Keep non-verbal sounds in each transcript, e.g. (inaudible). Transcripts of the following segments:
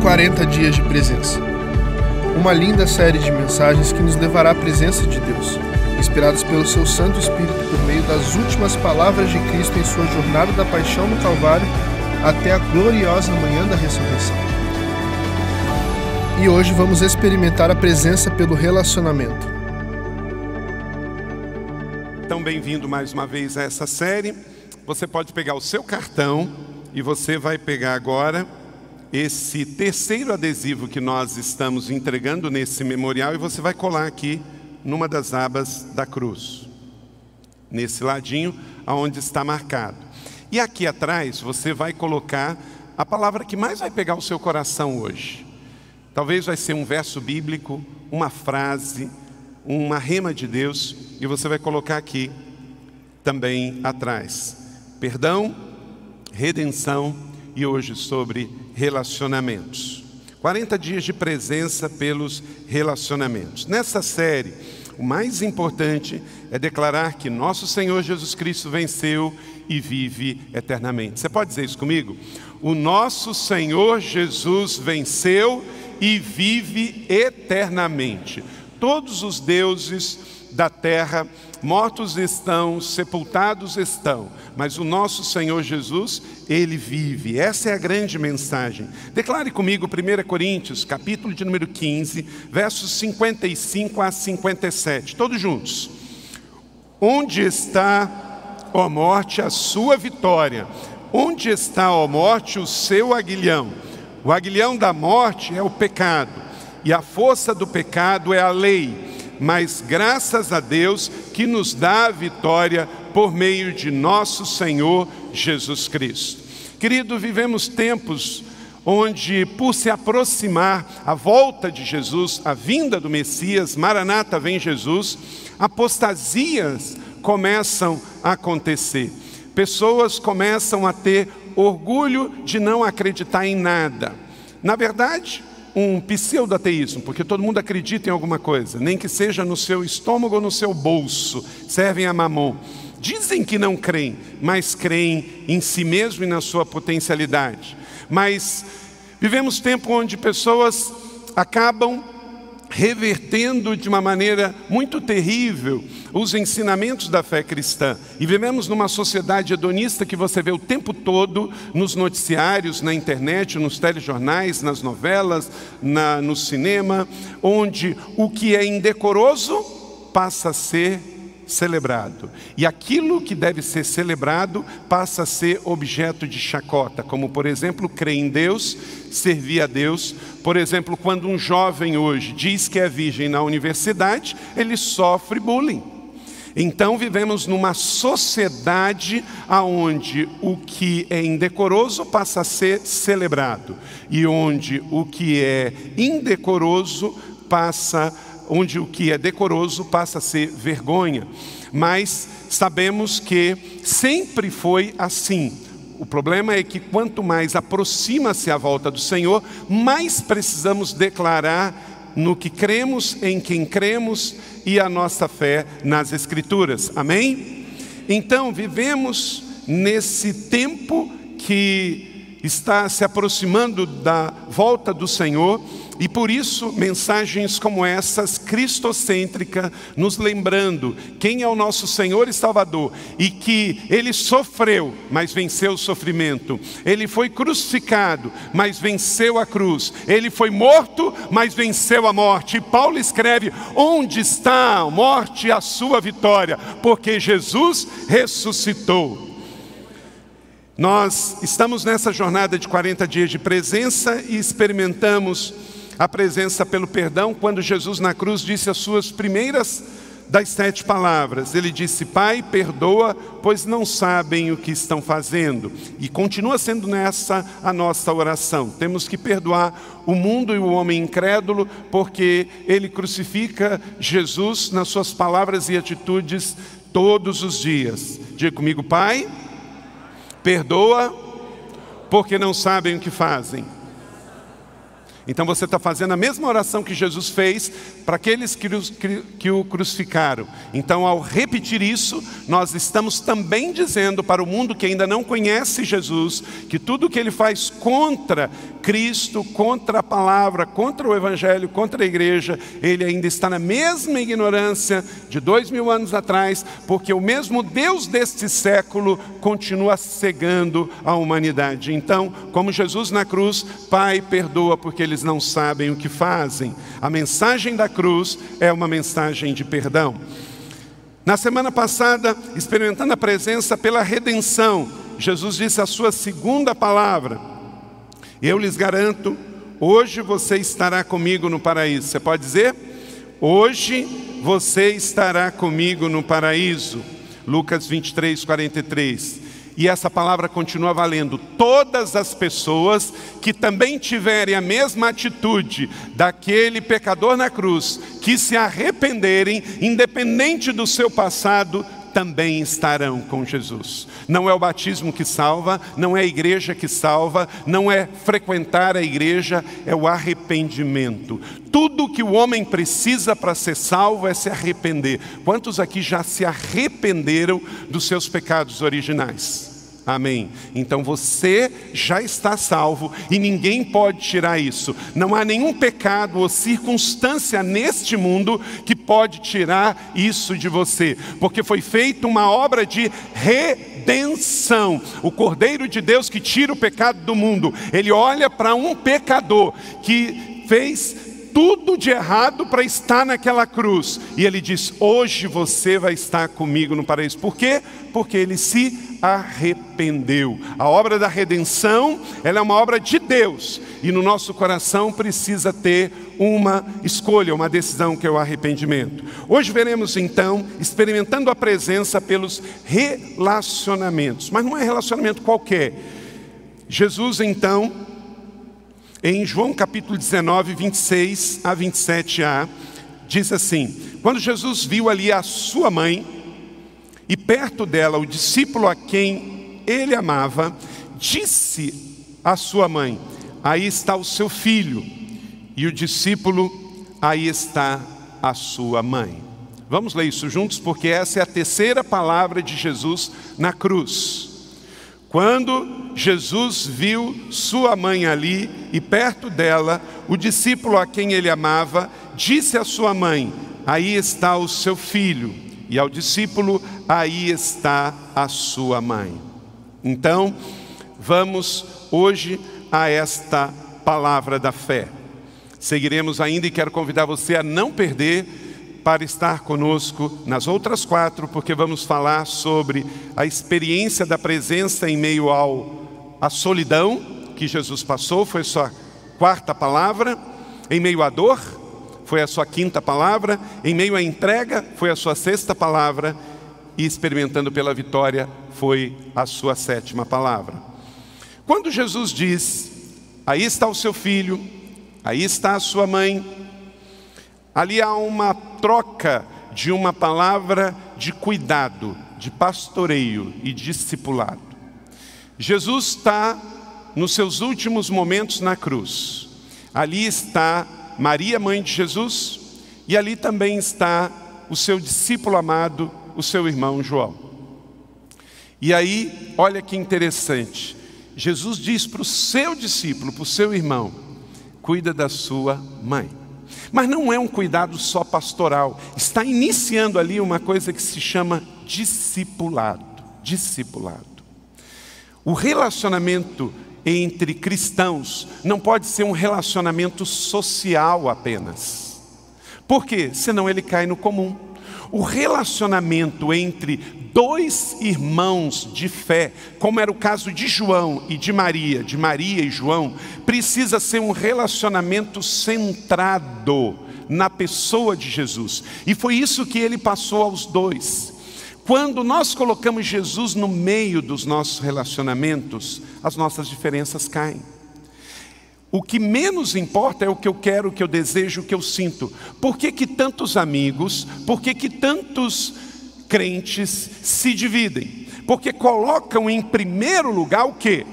40 dias de presença. Uma linda série de mensagens que nos levará à presença de Deus, inspiradas pelo seu Santo Espírito por meio das últimas palavras de Cristo em sua jornada da paixão no Calvário até a gloriosa manhã da ressurreição. E hoje vamos experimentar a presença pelo relacionamento. Então, bem-vindo mais uma vez a essa série. Você pode pegar o seu cartão e você vai pegar agora esse terceiro adesivo que nós estamos entregando nesse memorial e você vai colar aqui numa das abas da cruz, nesse ladinho aonde está marcado. E aqui atrás você vai colocar a palavra que mais vai pegar o seu coração hoje. Talvez vai ser um verso bíblico, uma frase, uma rema de Deus, e você vai colocar aqui também atrás. Perdão, redenção e hoje sobre relacionamentos. 40 dias de presença pelos relacionamentos. Nessa série, o mais importante é declarar que nosso Senhor Jesus Cristo venceu e vive eternamente. Você pode dizer isso comigo? O nosso Senhor Jesus venceu e vive eternamente. Todos os deuses da terra mortos estão, sepultados estão, mas o nosso Senhor Jesus, ele vive. Essa é a grande mensagem. Declare comigo 1 Coríntios, capítulo de número 15, versos 55 a 57, todos juntos. Onde está, ó morte, a sua vitória? Onde está, ó morte, o seu aguilhão? O aguilhão da morte é o pecado, e a força do pecado é a lei mas graças a Deus que nos dá a vitória por meio de nosso Senhor Jesus Cristo. Querido, vivemos tempos onde, por se aproximar a volta de Jesus, a vinda do Messias, Maranata vem Jesus, apostasias começam a acontecer. Pessoas começam a ter orgulho de não acreditar em nada. Na verdade, um pseudo-ateísmo, porque todo mundo acredita em alguma coisa, nem que seja no seu estômago ou no seu bolso, servem a mamon. Dizem que não creem, mas creem em si mesmo e na sua potencialidade. Mas vivemos tempo onde pessoas acabam revertendo de uma maneira muito terrível os ensinamentos da fé cristã. E vivemos numa sociedade hedonista que você vê o tempo todo nos noticiários, na internet, nos telejornais, nas novelas, na, no cinema, onde o que é indecoroso passa a ser celebrado. E aquilo que deve ser celebrado passa a ser objeto de chacota, como por exemplo, crer em Deus, servir a Deus. Por exemplo, quando um jovem hoje diz que é virgem na universidade, ele sofre bullying. Então vivemos numa sociedade aonde o que é indecoroso passa a ser celebrado e onde o que é indecoroso passa a onde o que é decoroso passa a ser vergonha. Mas sabemos que sempre foi assim. O problema é que quanto mais aproxima-se a volta do Senhor, mais precisamos declarar no que cremos, em quem cremos e a nossa fé nas Escrituras. Amém? Então, vivemos nesse tempo que está se aproximando da volta do Senhor e por isso, mensagens como essas, cristocêntrica, nos lembrando quem é o nosso Senhor e Salvador e que Ele sofreu, mas venceu o sofrimento. Ele foi crucificado, mas venceu a cruz. Ele foi morto, mas venceu a morte. E Paulo escreve: Onde está a morte a sua vitória? Porque Jesus ressuscitou. Nós estamos nessa jornada de 40 dias de presença e experimentamos a presença pelo perdão, quando Jesus na cruz disse as suas primeiras das sete palavras. Ele disse: Pai, perdoa, pois não sabem o que estão fazendo. E continua sendo nessa a nossa oração. Temos que perdoar o mundo e o homem incrédulo, porque ele crucifica Jesus nas suas palavras e atitudes todos os dias. Diga comigo, Pai, perdoa, porque não sabem o que fazem. Então você está fazendo a mesma oração que Jesus fez para aqueles que, o crucificaram. Então, ao repetir isso, nós estamos também dizendo para o mundo que ainda não conhece Jesus que tudo que ele faz contra Cristo, contra a palavra, contra o Evangelho, contra a igreja, ele ainda está na mesma ignorância de dois mil anos atrás, porque o mesmo Deus deste século continua cegando a humanidade. Então, como Jesus na cruz, Pai, perdoa porque eles não sabem o que fazem. A mensagem da cruz é uma mensagem de perdão. Na semana passada, experimentando a presença pela redenção, Jesus disse a sua segunda palavra: Eu lhes garanto, hoje você estará comigo no paraíso. Você pode dizer? Hoje você estará comigo no paraíso. Lucas 23, 43 e essa palavra continua valendo. Todas as pessoas que também tiverem a mesma atitude daquele pecador na cruz, que se arrependerem, independente do seu passado, também estarão com Jesus. Não é o batismo que salva, não é a igreja que salva, não é frequentar a igreja, é o arrependimento. Tudo que o homem precisa para ser salvo é se arrepender. Quantos aqui já se arrependeram dos seus pecados originais? Amém. Então você já está salvo e ninguém pode tirar isso. Não há nenhum pecado ou circunstância neste mundo que pode tirar isso de você, porque foi feita uma obra de redenção. O Cordeiro de Deus que tira o pecado do mundo, ele olha para um pecador que fez tudo de errado para estar naquela cruz. E ele diz: Hoje você vai estar comigo no paraíso. Por quê? Porque ele se arrependeu. A obra da redenção, ela é uma obra de Deus. E no nosso coração precisa ter uma escolha, uma decisão que é o arrependimento. Hoje veremos então, experimentando a presença pelos relacionamentos. Mas não é relacionamento qualquer. Jesus então em João capítulo 19, 26 a 27a, diz assim: Quando Jesus viu ali a sua mãe e perto dela o discípulo a quem ele amava, disse à sua mãe: Aí está o seu filho. E o discípulo, aí está a sua mãe. Vamos ler isso juntos, porque essa é a terceira palavra de Jesus na cruz. Quando Jesus viu sua mãe ali e perto dela, o discípulo a quem ele amava, disse à sua mãe: Aí está o seu filho. E ao discípulo: Aí está a sua mãe. Então, vamos hoje a esta palavra da fé. Seguiremos ainda e quero convidar você a não perder para estar conosco nas outras quatro, porque vamos falar sobre a experiência da presença em meio ao a solidão que Jesus passou, foi sua quarta palavra, em meio à dor, foi a sua quinta palavra, em meio à entrega, foi a sua sexta palavra, e experimentando pela vitória, foi a sua sétima palavra. Quando Jesus diz: Aí está o seu filho, aí está a sua mãe, Ali há uma troca de uma palavra de cuidado, de pastoreio e discipulado. Jesus está nos seus últimos momentos na cruz. Ali está Maria, mãe de Jesus, e ali também está o seu discípulo amado, o seu irmão João. E aí, olha que interessante. Jesus diz para o seu discípulo, para o seu irmão: cuida da sua mãe. Mas não é um cuidado só pastoral. Está iniciando ali uma coisa que se chama discipulado. Discipulado. O relacionamento entre cristãos não pode ser um relacionamento social apenas. Por quê? Senão ele cai no comum. O relacionamento entre dois irmãos de fé, como era o caso de João e de Maria, de Maria e João, precisa ser um relacionamento centrado na pessoa de Jesus. E foi isso que ele passou aos dois. Quando nós colocamos Jesus no meio dos nossos relacionamentos, as nossas diferenças caem. O que menos importa é o que eu quero, o que eu desejo, o que eu sinto. Por que, que tantos amigos, por que, que tantos crentes se dividem? Porque colocam em primeiro lugar o que?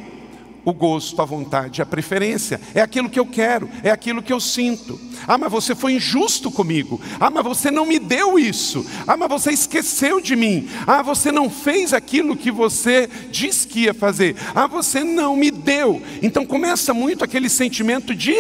O gosto, a vontade, a preferência. É aquilo que eu quero, é aquilo que eu sinto. Ah, mas você foi injusto comigo. Ah, mas você não me deu isso. Ah, mas você esqueceu de mim. Ah, você não fez aquilo que você disse que ia fazer. Ah, você não me deu. Então começa muito aquele sentimento de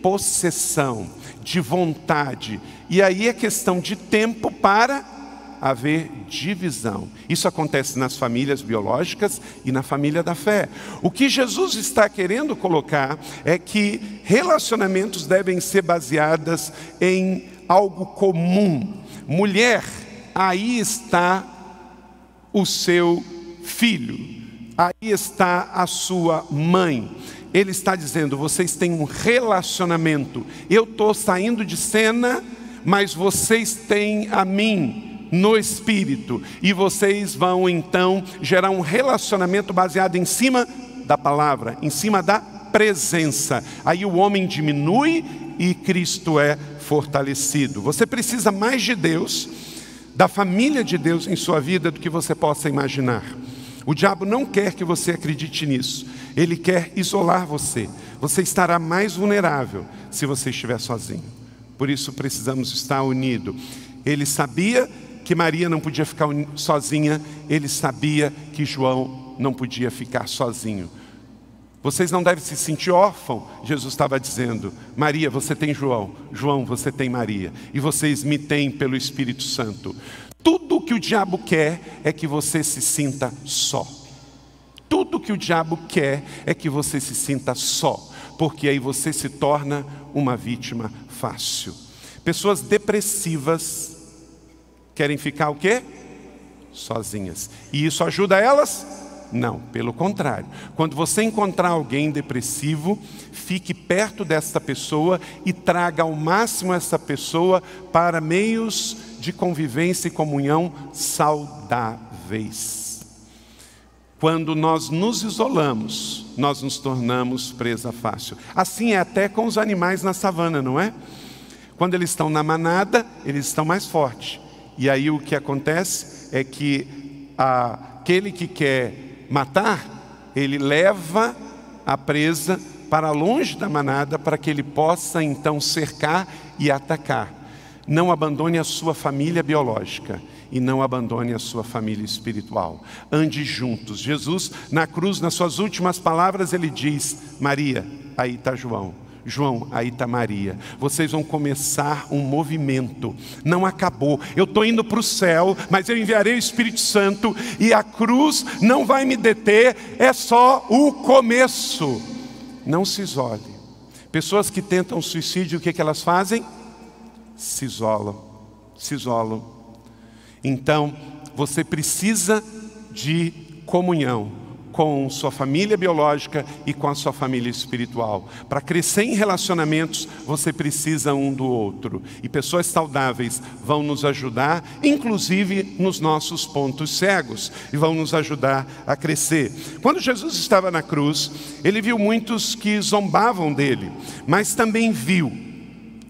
possessão, de vontade. E aí é questão de tempo para haver divisão. Isso acontece nas famílias biológicas e na família da fé. O que Jesus está querendo colocar é que relacionamentos devem ser baseados em algo comum. Mulher, aí está o seu filho, aí está a sua mãe. Ele está dizendo: vocês têm um relacionamento. Eu estou saindo de cena, mas vocês têm a mim no espírito, e vocês vão então gerar um relacionamento baseado em cima da palavra, em cima da presença. Aí o homem diminui e Cristo é fortalecido. Você precisa mais de Deus, da família de Deus em sua vida do que você possa imaginar. O diabo não quer que você acredite nisso. Ele quer isolar você. Você estará mais vulnerável se você estiver sozinho. Por isso precisamos estar unidos. Ele sabia que Maria não podia ficar sozinha, ele sabia que João não podia ficar sozinho. Vocês não devem se sentir órfão, Jesus estava dizendo. Maria, você tem João. João, você tem Maria. E vocês me têm pelo Espírito Santo. Tudo o que o diabo quer é que você se sinta só. Tudo que o diabo quer é que você se sinta só, porque aí você se torna uma vítima fácil. Pessoas depressivas querem ficar o quê? Sozinhas. E isso ajuda elas? Não, pelo contrário. Quando você encontrar alguém depressivo, fique perto desta pessoa e traga ao máximo essa pessoa para meios de convivência e comunhão saudáveis. Quando nós nos isolamos, nós nos tornamos presa fácil. Assim é até com os animais na savana, não é? Quando eles estão na manada, eles estão mais fortes. E aí o que acontece é que aquele que quer matar, ele leva a presa para longe da manada para que ele possa então cercar e atacar. Não abandone a sua família biológica e não abandone a sua família espiritual. Ande juntos. Jesus, na cruz, nas suas últimas palavras, ele diz: Maria, aí está João João, aí está Maria. Vocês vão começar um movimento. Não acabou. Eu estou indo para o céu, mas eu enviarei o Espírito Santo e a cruz não vai me deter. É só o começo. Não se isole. Pessoas que tentam suicídio, o que, que elas fazem? Se isolam. Se isolam. Então, você precisa de comunhão com sua família biológica e com a sua família espiritual. Para crescer em relacionamentos, você precisa um do outro. E pessoas saudáveis vão nos ajudar, inclusive nos nossos pontos cegos, e vão nos ajudar a crescer. Quando Jesus estava na cruz, ele viu muitos que zombavam dele, mas também viu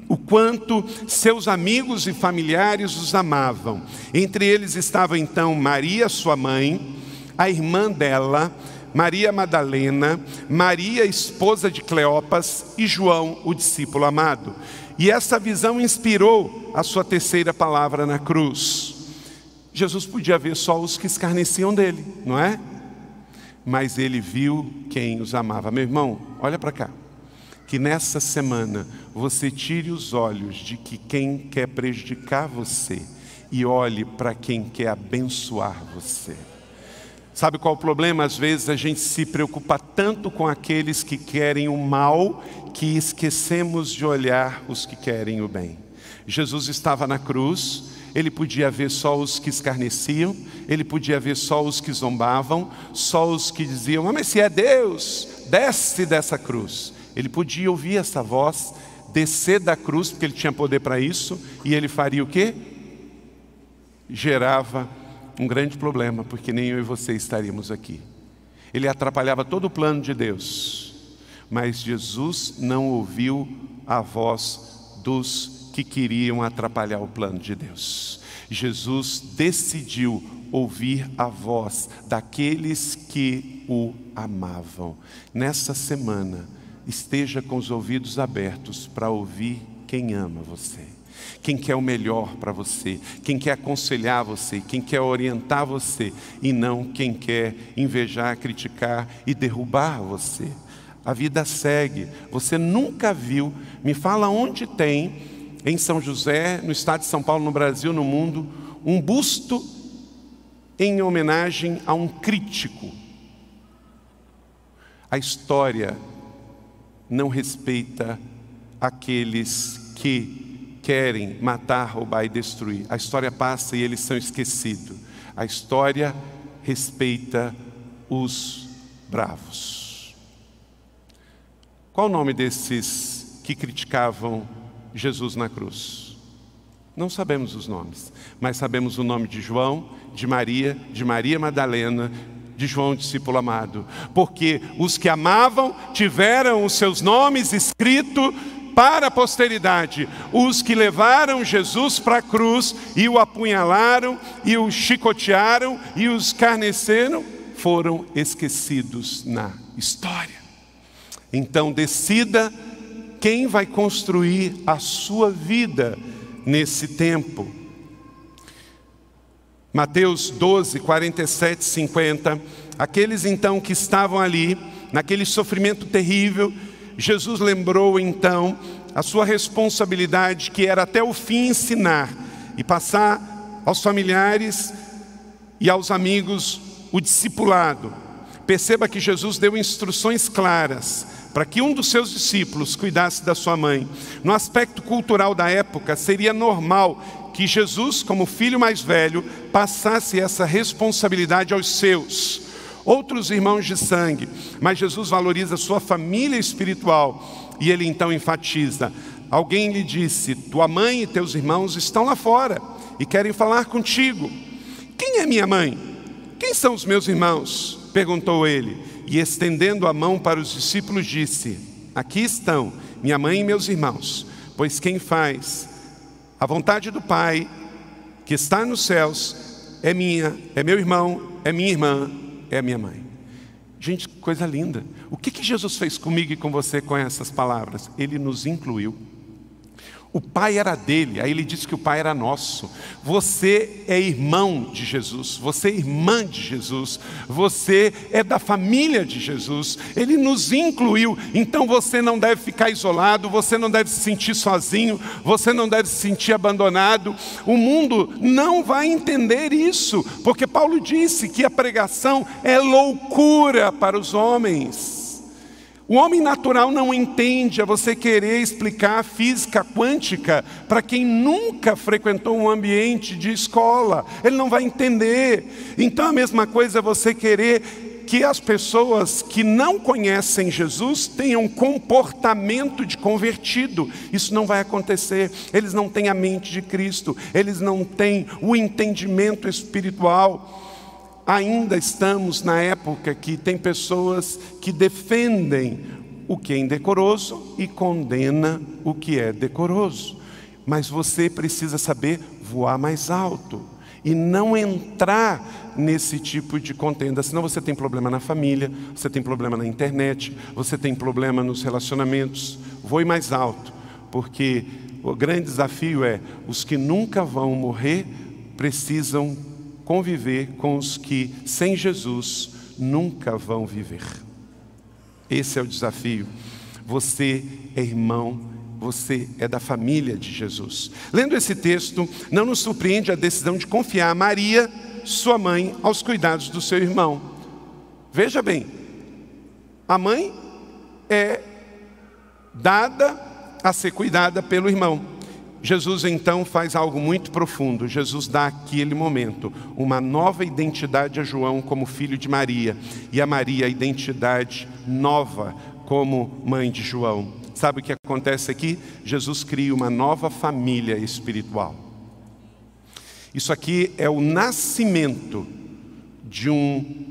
o quanto seus amigos e familiares os amavam. Entre eles estava então Maria, sua mãe, a irmã dela, Maria Madalena, Maria, esposa de Cleopas, e João, o discípulo amado. E essa visão inspirou a sua terceira palavra na cruz. Jesus podia ver só os que escarneciam dele, não é? Mas ele viu quem os amava. Meu irmão, olha para cá. Que nessa semana você tire os olhos de que quem quer prejudicar você e olhe para quem quer abençoar você. Sabe qual é o problema? Às vezes a gente se preocupa tanto com aqueles que querem o mal que esquecemos de olhar os que querem o bem. Jesus estava na cruz, ele podia ver só os que escarneciam, ele podia ver só os que zombavam, só os que diziam: ah, Mas se é Deus, desce dessa cruz. Ele podia ouvir essa voz, descer da cruz, porque ele tinha poder para isso, e ele faria o quê? Gerava um grande problema, porque nem eu e você estaríamos aqui. Ele atrapalhava todo o plano de Deus, mas Jesus não ouviu a voz dos que queriam atrapalhar o plano de Deus. Jesus decidiu ouvir a voz daqueles que o amavam. Nessa semana, esteja com os ouvidos abertos para ouvir quem ama você, quem quer o melhor para você, quem quer aconselhar você, quem quer orientar você e não quem quer invejar, criticar e derrubar você. A vida segue. Você nunca viu, me fala onde tem em São José, no estado de São Paulo, no Brasil, no mundo, um busto em homenagem a um crítico. A história não respeita aqueles que querem matar, roubar e destruir. A história passa e eles são esquecidos. A história respeita os bravos. Qual o nome desses que criticavam Jesus na cruz? Não sabemos os nomes, mas sabemos o nome de João, de Maria, de Maria Madalena, de João, discípulo amado. Porque os que amavam tiveram os seus nomes escritos para a posteridade. Os que levaram Jesus para a cruz e o apunhalaram e o chicotearam e os carneceram foram esquecidos na história. Então decida quem vai construir a sua vida nesse tempo. Mateus 12, 47, 50. Aqueles então que estavam ali, naquele sofrimento terrível, Jesus lembrou então a sua responsabilidade, que era até o fim ensinar e passar aos familiares e aos amigos o discipulado. Perceba que Jesus deu instruções claras para que um dos seus discípulos cuidasse da sua mãe. No aspecto cultural da época, seria normal que Jesus, como filho mais velho, passasse essa responsabilidade aos seus, outros irmãos de sangue. Mas Jesus valoriza sua família espiritual e ele então enfatiza: Alguém lhe disse: Tua mãe e teus irmãos estão lá fora e querem falar contigo. Quem é minha mãe? Quem são os meus irmãos? perguntou ele e estendendo a mão para os discípulos, disse: Aqui estão minha mãe e meus irmãos, pois quem faz a vontade do Pai, que está nos céus, é minha, é meu irmão, é minha irmã, é a minha mãe. Gente, coisa linda. O que, que Jesus fez comigo e com você com essas palavras? Ele nos incluiu. O pai era dele, aí ele disse que o pai era nosso. Você é irmão de Jesus, você é irmã de Jesus, você é da família de Jesus. Ele nos incluiu, então você não deve ficar isolado, você não deve se sentir sozinho, você não deve se sentir abandonado. O mundo não vai entender isso, porque Paulo disse que a pregação é loucura para os homens. O homem natural não entende a você querer explicar física quântica para quem nunca frequentou um ambiente de escola. Ele não vai entender. Então a mesma coisa é você querer que as pessoas que não conhecem Jesus tenham comportamento de convertido. Isso não vai acontecer. Eles não têm a mente de Cristo, eles não têm o entendimento espiritual ainda estamos na época que tem pessoas que defendem o que é indecoroso e condena o que é decoroso. Mas você precisa saber voar mais alto e não entrar nesse tipo de contenda, senão você tem problema na família, você tem problema na internet, você tem problema nos relacionamentos. Voe mais alto, porque o grande desafio é os que nunca vão morrer precisam conviver com os que sem Jesus nunca vão viver. Esse é o desafio. Você é irmão, você é da família de Jesus. Lendo esse texto, não nos surpreende a decisão de confiar Maria, sua mãe, aos cuidados do seu irmão. Veja bem, a mãe é dada a ser cuidada pelo irmão. Jesus então faz algo muito profundo. Jesus dá aquele momento uma nova identidade a João como filho de Maria e a Maria a identidade nova como mãe de João. Sabe o que acontece aqui? Jesus cria uma nova família espiritual. Isso aqui é o nascimento de um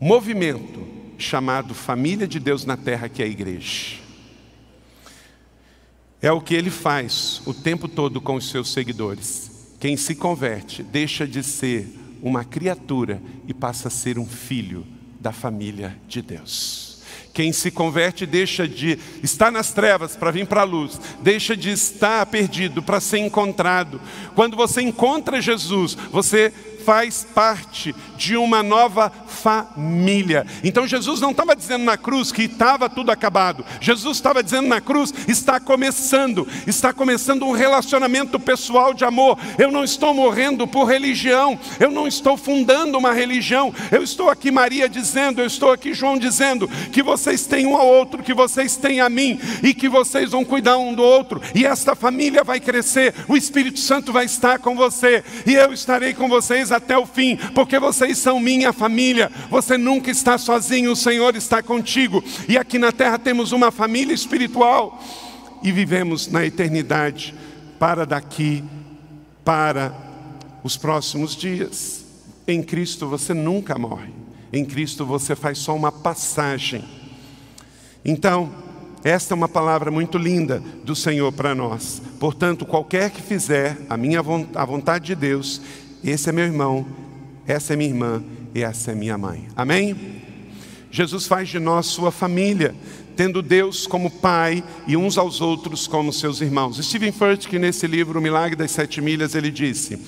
movimento chamado Família de Deus na Terra, que é a igreja. É o que ele faz o tempo todo com os seus seguidores. Quem se converte deixa de ser uma criatura e passa a ser um filho da família de Deus. Quem se converte deixa de estar nas trevas para vir para a luz, deixa de estar perdido para ser encontrado. Quando você encontra Jesus, você faz parte de uma nova família. Então Jesus não estava dizendo na cruz que estava tudo acabado. Jesus estava dizendo na cruz: está começando, está começando um relacionamento pessoal de amor. Eu não estou morrendo por religião, eu não estou fundando uma religião. Eu estou aqui, Maria, dizendo, eu estou aqui, João, dizendo que vocês têm um ao outro, que vocês têm a mim e que vocês vão cuidar um do outro. E esta família vai crescer, o Espírito Santo vai estar com você e eu estarei com vocês até o fim, porque vocês são minha família. Você nunca está sozinho, o Senhor está contigo. E aqui na terra temos uma família espiritual e vivemos na eternidade para daqui para os próximos dias. Em Cristo você nunca morre. Em Cristo você faz só uma passagem. Então, esta é uma palavra muito linda do Senhor para nós. Portanto, qualquer que fizer a minha a vontade de Deus, esse é meu irmão, essa é minha irmã e essa é minha mãe. Amém? Jesus faz de nós sua família, tendo Deus como Pai e uns aos outros como seus irmãos. Stephen Furtick, nesse livro O Milagre das Sete Milhas, ele disse: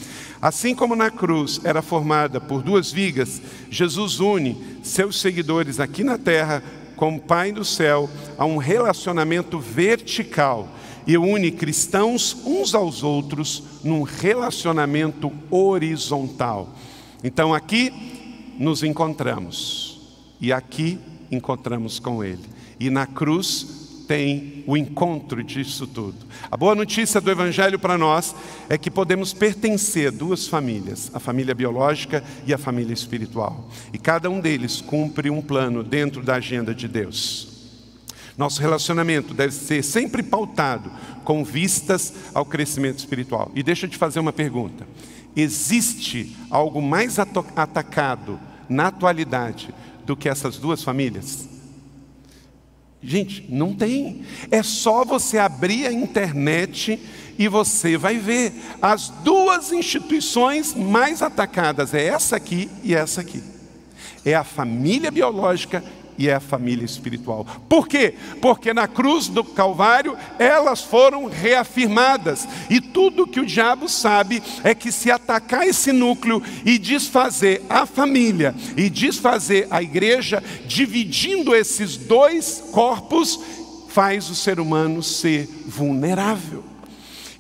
Assim como na cruz era formada por duas vigas, Jesus une seus seguidores aqui na terra como Pai do céu a um relacionamento vertical e une cristãos uns aos outros num relacionamento horizontal. Então aqui nos encontramos e aqui encontramos com Ele. E na cruz tem o encontro disso tudo. A boa notícia do Evangelho para nós é que podemos pertencer a duas famílias, a família biológica e a família espiritual. E cada um deles cumpre um plano dentro da agenda de Deus. Nosso relacionamento deve ser sempre pautado com vistas ao crescimento espiritual. E deixa eu te fazer uma pergunta: existe algo mais atacado na atualidade do que essas duas famílias? Gente, não tem. É só você abrir a internet e você vai ver. As duas instituições mais atacadas é essa aqui e essa aqui. É a família biológica e é a família espiritual. Por quê? Porque na cruz do Calvário elas foram reafirmadas. E tudo que o diabo sabe é que se atacar esse núcleo e desfazer a família e desfazer a igreja, dividindo esses dois corpos, faz o ser humano ser vulnerável.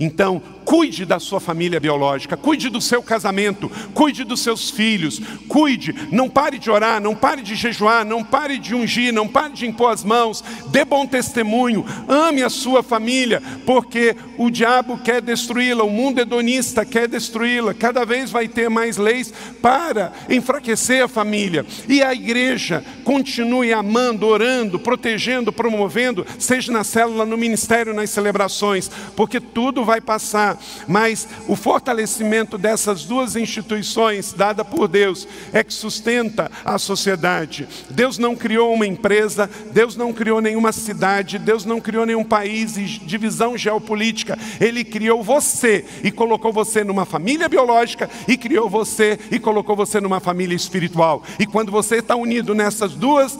Então, cuide da sua família biológica, cuide do seu casamento, cuide dos seus filhos, cuide, não pare de orar, não pare de jejuar, não pare de ungir, não pare de impor as mãos, dê bom testemunho, ame a sua família, porque o diabo quer destruí-la, o mundo hedonista quer destruí-la, cada vez vai ter mais leis para enfraquecer a família. E a igreja continue amando, orando, protegendo, promovendo, seja na célula, no ministério, nas celebrações, porque tudo vai passar, mas o fortalecimento dessas duas instituições dada por Deus é que sustenta a sociedade. Deus não criou uma empresa, Deus não criou nenhuma cidade, Deus não criou nenhum país e divisão geopolítica. Ele criou você e colocou você numa família biológica e criou você e colocou você numa família espiritual. E quando você está unido nessas duas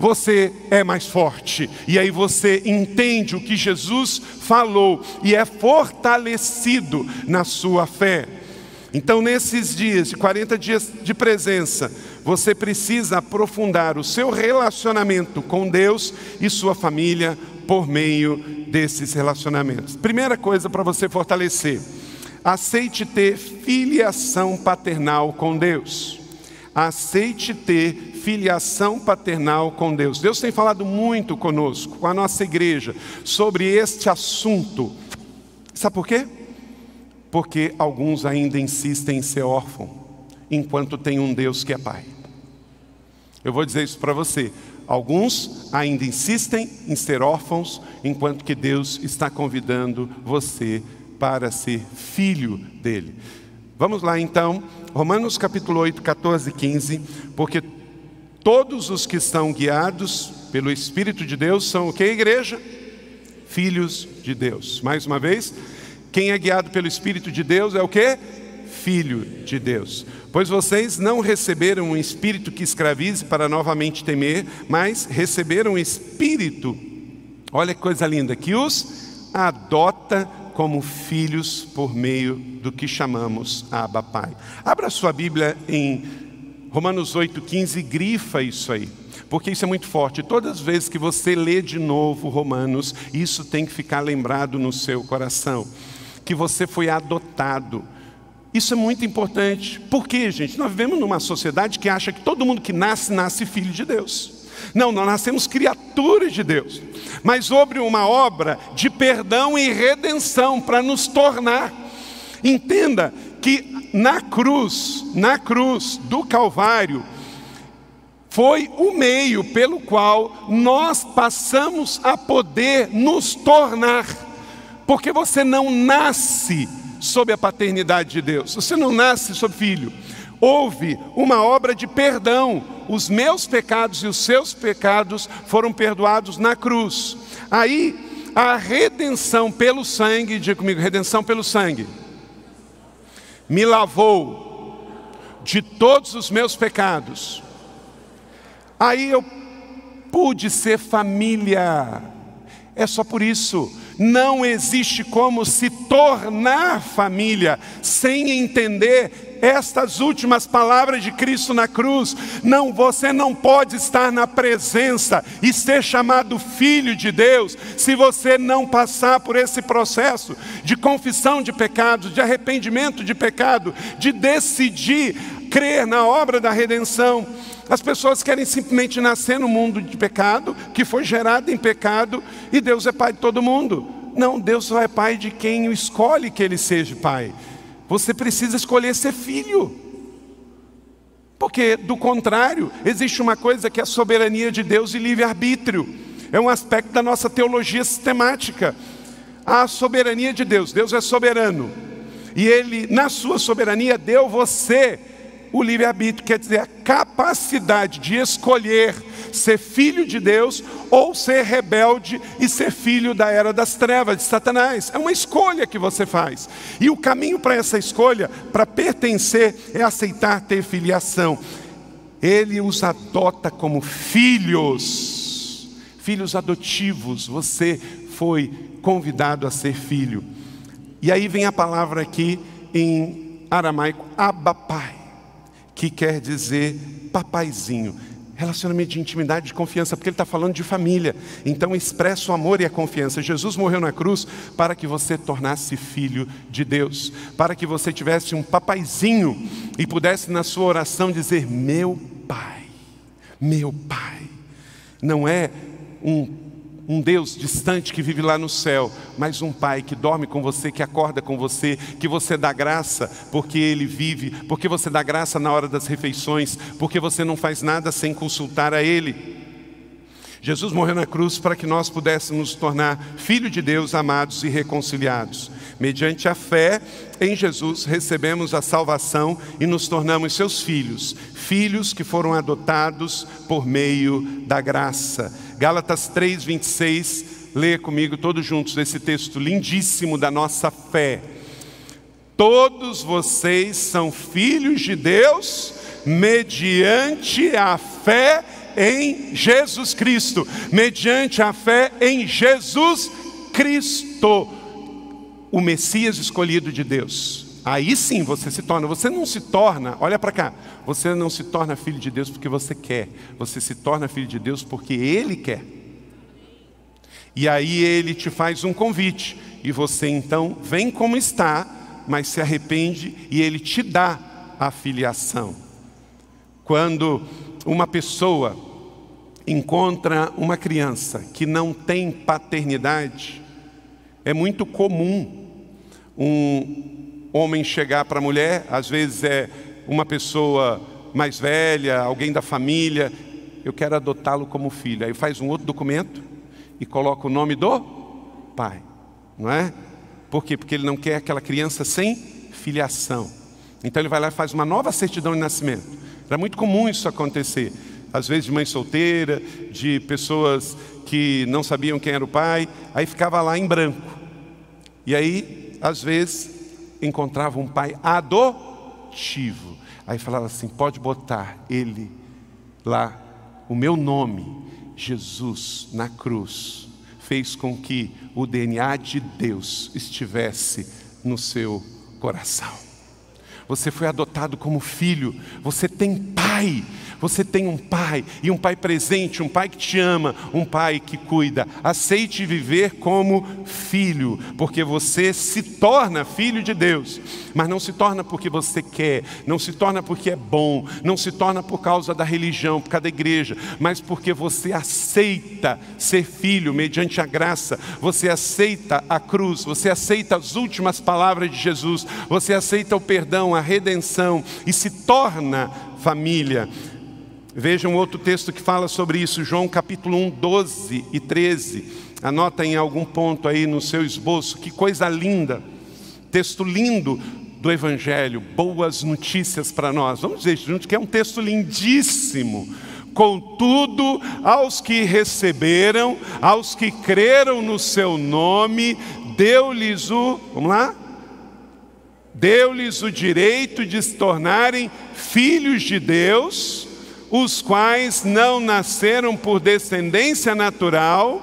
você é mais forte. E aí você entende o que Jesus falou e é fortalecido na sua fé. Então, nesses dias, de 40 dias de presença, você precisa aprofundar o seu relacionamento com Deus e sua família por meio desses relacionamentos. Primeira coisa para você fortalecer: aceite ter filiação paternal com Deus. Aceite ter filiação paternal com Deus. Deus tem falado muito conosco, com a nossa igreja, sobre este assunto. Sabe por quê? Porque alguns ainda insistem em ser órfão, enquanto tem um Deus que é Pai. Eu vou dizer isso para você. Alguns ainda insistem em ser órfãos, enquanto que Deus está convidando você para ser filho dele. Vamos lá então, Romanos capítulo 8, 14 e 15, porque Todos os que são guiados pelo Espírito de Deus são o que, igreja? Filhos de Deus. Mais uma vez, quem é guiado pelo Espírito de Deus é o que? filho de Deus. Pois vocês não receberam um espírito que escravize para novamente temer, mas receberam um espírito, olha que coisa linda, que os adota como filhos por meio do que chamamos Abba Pai. Abra sua Bíblia em Romanos 8,15, grifa isso aí porque isso é muito forte. Todas as vezes que você lê de novo Romanos, isso tem que ficar lembrado no seu coração, que você foi adotado. Isso é muito importante. Por quê, gente? Nós vivemos numa sociedade que acha que todo mundo que nasce, nasce filho de Deus. Não, nós nascemos criaturas de Deus. Mas houve uma obra de perdão e redenção para nos tornar. Entenda que na cruz, na cruz do Calvário, foi o meio pelo qual nós passamos a poder nos tornar. Porque você não nasce sob a paternidade de Deus, você não nasce sob filho. Houve uma obra de perdão. Os meus pecados e os seus pecados foram perdoados na cruz. Aí, a redenção pelo sangue, diga comigo, redenção pelo sangue, me lavou de todos os meus pecados Aí eu pude ser família. É só por isso. Não existe como se tornar família sem entender estas últimas palavras de Cristo na cruz. Não, você não pode estar na presença e ser chamado filho de Deus se você não passar por esse processo de confissão de pecados, de arrependimento de pecado, de decidir crer na obra da redenção. As pessoas querem simplesmente nascer no mundo de pecado, que foi gerado em pecado, e Deus é pai de todo mundo. Não, Deus só é pai de quem escolhe que ele seja pai. Você precisa escolher ser filho. Porque, do contrário, existe uma coisa que é a soberania de Deus e livre-arbítrio. É um aspecto da nossa teologia sistemática. A soberania de Deus, Deus é soberano. E Ele, na sua soberania, deu você o livre-arbítrio quer dizer a capacidade de escolher ser filho de Deus ou ser rebelde e ser filho da era das trevas, de Satanás. É uma escolha que você faz. E o caminho para essa escolha, para pertencer, é aceitar ter filiação. Ele os adota como filhos, filhos adotivos. Você foi convidado a ser filho. E aí vem a palavra aqui em aramaico, Abba Pai que quer dizer papaizinho. Relacionamento de intimidade, de confiança, porque ele está falando de família. Então expressa o amor e a confiança. Jesus morreu na cruz para que você tornasse filho de Deus, para que você tivesse um papaizinho e pudesse na sua oração dizer: Meu Pai, meu Pai. Não é um um Deus distante que vive lá no céu, mas um Pai que dorme com você, que acorda com você, que você dá graça porque Ele vive, porque você dá graça na hora das refeições, porque você não faz nada sem consultar a Ele. Jesus morreu na cruz para que nós pudéssemos nos tornar filhos de Deus, amados e reconciliados. Mediante a fé em Jesus, recebemos a salvação e nos tornamos seus filhos, filhos que foram adotados por meio da graça. Gálatas 3, 26, leia comigo todos juntos esse texto lindíssimo da nossa fé. Todos vocês são filhos de Deus mediante a fé em Jesus Cristo, mediante a fé em Jesus Cristo, o Messias escolhido de Deus. Aí sim você se torna, você não se torna, olha para cá, você não se torna filho de Deus porque você quer, você se torna filho de Deus porque Ele quer. E aí Ele te faz um convite, e você então vem como está, mas se arrepende e Ele te dá a filiação. Quando uma pessoa encontra uma criança que não tem paternidade, é muito comum um homem chegar para a mulher, às vezes é uma pessoa mais velha, alguém da família, eu quero adotá-lo como filho. Aí faz um outro documento e coloca o nome do pai, não é? Por quê? Porque ele não quer aquela criança sem filiação. Então ele vai lá e faz uma nova certidão de nascimento. Era muito comum isso acontecer. Às vezes de mãe solteira, de pessoas que não sabiam quem era o pai, aí ficava lá em branco. E aí, às vezes, encontrava um pai adotivo. Aí falava assim: pode botar ele lá, o meu nome, Jesus, na cruz, fez com que o DNA de Deus estivesse no seu coração. Você foi adotado como filho, você tem pai, você tem um pai, e um pai presente, um pai que te ama, um pai que cuida. Aceite viver como filho, porque você se torna filho de Deus, mas não se torna porque você quer, não se torna porque é bom, não se torna por causa da religião, por causa da igreja, mas porque você aceita ser filho mediante a graça, você aceita a cruz, você aceita as últimas palavras de Jesus, você aceita o perdão, a redenção e se torna família. Veja um outro texto que fala sobre isso, João capítulo 1, 12 e 13. Anota em algum ponto aí no seu esboço, que coisa linda. Texto lindo do Evangelho, boas notícias para nós. Vamos dizer juntos que é um texto lindíssimo. Contudo, aos que receberam, aos que creram no seu nome, deu-lhes o, vamos lá? Deu-lhes o direito de se tornarem filhos de Deus os quais não nasceram por descendência natural,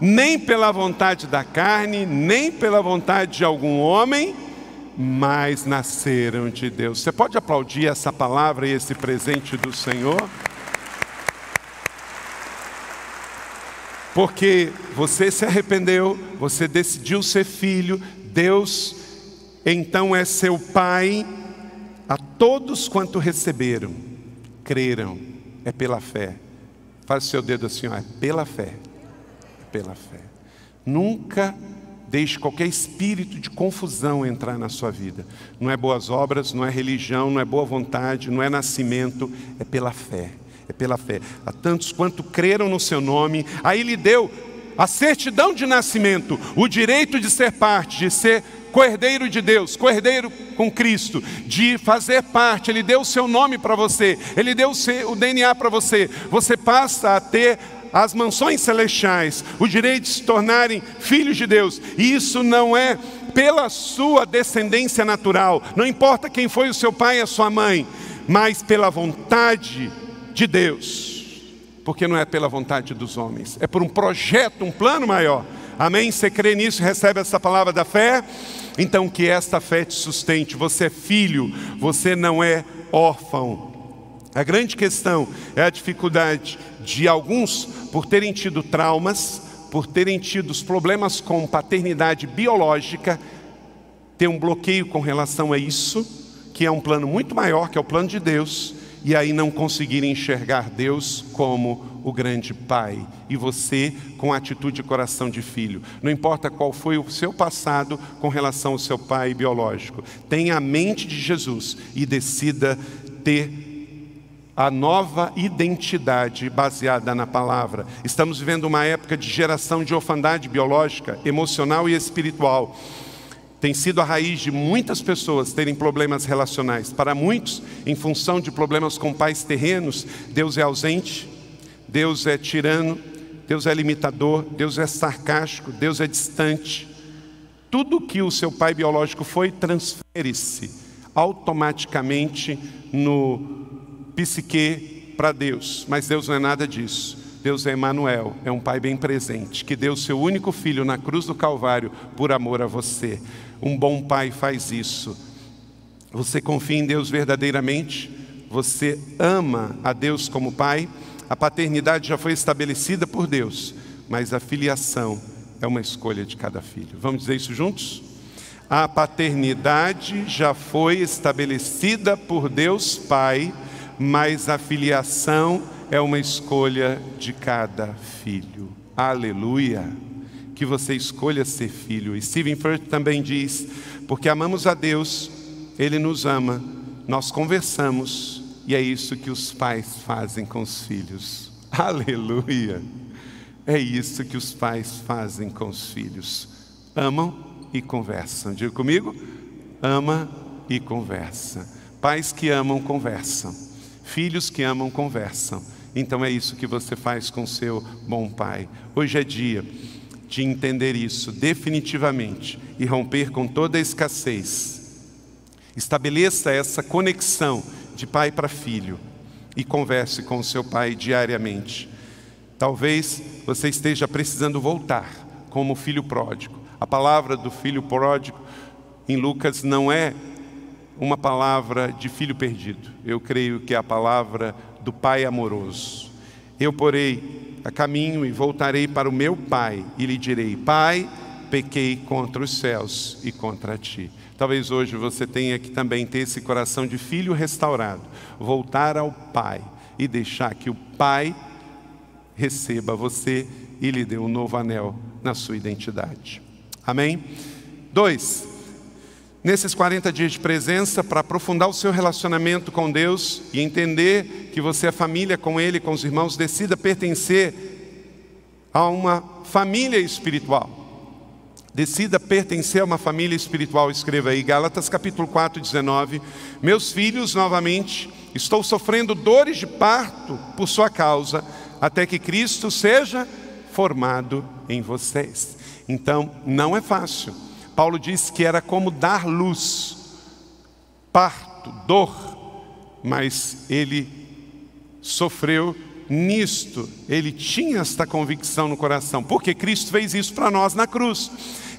nem pela vontade da carne, nem pela vontade de algum homem, mas nasceram de Deus. Você pode aplaudir essa palavra e esse presente do Senhor? Porque você se arrependeu, você decidiu ser filho, Deus então é seu Pai a todos quanto receberam creram, é pela fé. Faz o seu dedo assim, ó, é pela fé. É pela fé. Nunca deixe qualquer espírito de confusão entrar na sua vida. Não é boas obras, não é religião, não é boa vontade, não é nascimento, é pela fé. É pela fé. A tantos quanto creram no seu nome, aí lhe deu a certidão de nascimento, o direito de ser parte, de ser Cordeiro de Deus, Cordeiro com Cristo, de fazer parte, Ele deu o seu nome para você, Ele deu o, o DNA para você, você passa a ter as mansões celestiais, o direito de se tornarem filhos de Deus, e isso não é pela sua descendência natural, não importa quem foi o seu pai e a sua mãe, mas pela vontade de Deus, porque não é pela vontade dos homens, é por um projeto, um plano maior. Amém? Você crê nisso, recebe essa palavra da fé? Então, que esta fé te sustente. Você é filho, você não é órfão. A grande questão é a dificuldade de alguns, por terem tido traumas, por terem tido problemas com paternidade biológica, ter um bloqueio com relação a isso, que é um plano muito maior, que é o plano de Deus, e aí não conseguirem enxergar Deus como o grande Pai e você com atitude de coração de filho. Não importa qual foi o seu passado com relação ao seu pai biológico, tenha a mente de Jesus e decida ter a nova identidade baseada na palavra. Estamos vivendo uma época de geração de orfandade biológica, emocional e espiritual tem sido a raiz de muitas pessoas terem problemas relacionais. Para muitos, em função de problemas com pais terrenos, Deus é ausente, Deus é tirano, Deus é limitador, Deus é sarcástico, Deus é distante. Tudo que o seu pai biológico foi, transfere-se automaticamente no psique para Deus. Mas Deus não é nada disso. Deus é Emmanuel, é um pai bem presente, que deu seu único filho na cruz do Calvário por amor a você. Um bom pai faz isso. Você confia em Deus verdadeiramente? Você ama a Deus como pai? A paternidade já foi estabelecida por Deus, mas a filiação é uma escolha de cada filho. Vamos dizer isso juntos? A paternidade já foi estabelecida por Deus Pai, mas a filiação é uma escolha de cada filho. Aleluia! que você escolha ser filho. E Stephen Furtick também diz: porque amamos a Deus, Ele nos ama, nós conversamos, e é isso que os pais fazem com os filhos. (laughs) Aleluia! É isso que os pais fazem com os filhos. Amam e conversam. Diga comigo: ama e conversa. Pais que amam, conversam. Filhos que amam, conversam. Então é isso que você faz com seu bom pai. Hoje é dia de entender isso definitivamente e romper com toda a escassez Estabeleça essa conexão de pai para filho e converse com o seu pai diariamente. Talvez você esteja precisando voltar como filho pródigo. A palavra do filho pródigo em Lucas não é uma palavra de filho perdido. Eu creio que é a palavra do pai amoroso. Eu porei a caminho e voltarei para o meu pai e lhe direi: Pai, pequei contra os céus e contra ti. Talvez hoje você tenha que também ter esse coração de filho restaurado, voltar ao pai e deixar que o pai receba você e lhe dê um novo anel na sua identidade. Amém? Dois, nesses 40 dias de presença, para aprofundar o seu relacionamento com Deus e entender que você é família com Ele, com os irmãos, decida pertencer a uma família espiritual. Decida pertencer a uma família espiritual. Escreva aí, Gálatas capítulo 4, 19. Meus filhos, novamente, estou sofrendo dores de parto por sua causa, até que Cristo seja formado em vocês. Então, não é fácil Paulo disse que era como dar luz, parto, dor, mas ele sofreu nisto, ele tinha esta convicção no coração, porque Cristo fez isso para nós na cruz.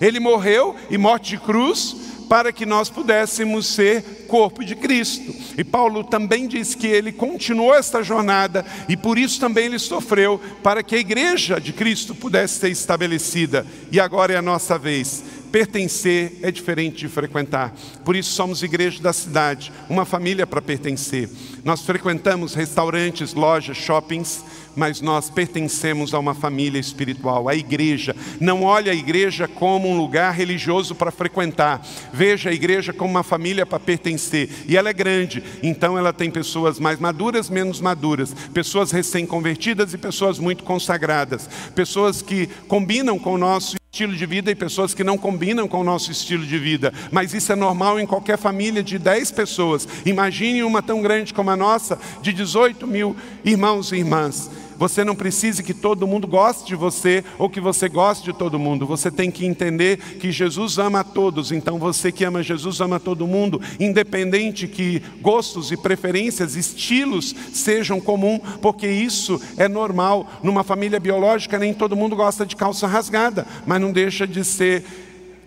Ele morreu e morte de cruz para que nós pudéssemos ser corpo de Cristo. E Paulo também diz que ele continuou esta jornada e por isso também ele sofreu para que a igreja de Cristo pudesse ser estabelecida. E agora é a nossa vez Pertencer é diferente de frequentar. Por isso somos igreja da cidade, uma família para pertencer. Nós frequentamos restaurantes, lojas, shoppings, mas nós pertencemos a uma família espiritual, a igreja. Não olhe a igreja como um lugar religioso para frequentar. Veja a igreja como uma família para pertencer. E ela é grande, então ela tem pessoas mais maduras, menos maduras, pessoas recém-convertidas e pessoas muito consagradas, pessoas que combinam com o nosso estilo de vida e pessoas que não combinam com o nosso estilo de vida. Mas isso é normal em qualquer família de 10 pessoas. Imagine uma tão grande como a nossa, de 18 mil irmãos e irmãs. Você não precisa que todo mundo goste de você ou que você goste de todo mundo. Você tem que entender que Jesus ama a todos. Então você que ama Jesus ama todo mundo, independente que gostos e preferências, estilos sejam comum, porque isso é normal. Numa família biológica nem todo mundo gosta de calça rasgada, mas não deixa de ser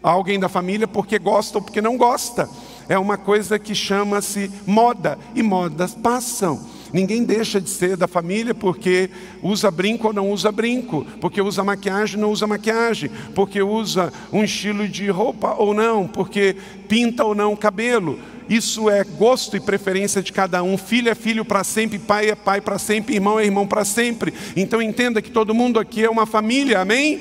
alguém da família porque gosta ou porque não gosta. É uma coisa que chama-se moda e modas passam. Ninguém deixa de ser da família porque usa brinco ou não usa brinco, porque usa maquiagem ou não usa maquiagem, porque usa um estilo de roupa ou não, porque pinta ou não o cabelo. Isso é gosto e preferência de cada um. Filho é filho para sempre, pai é pai para sempre, irmão é irmão para sempre. Então entenda que todo mundo aqui é uma família, amém?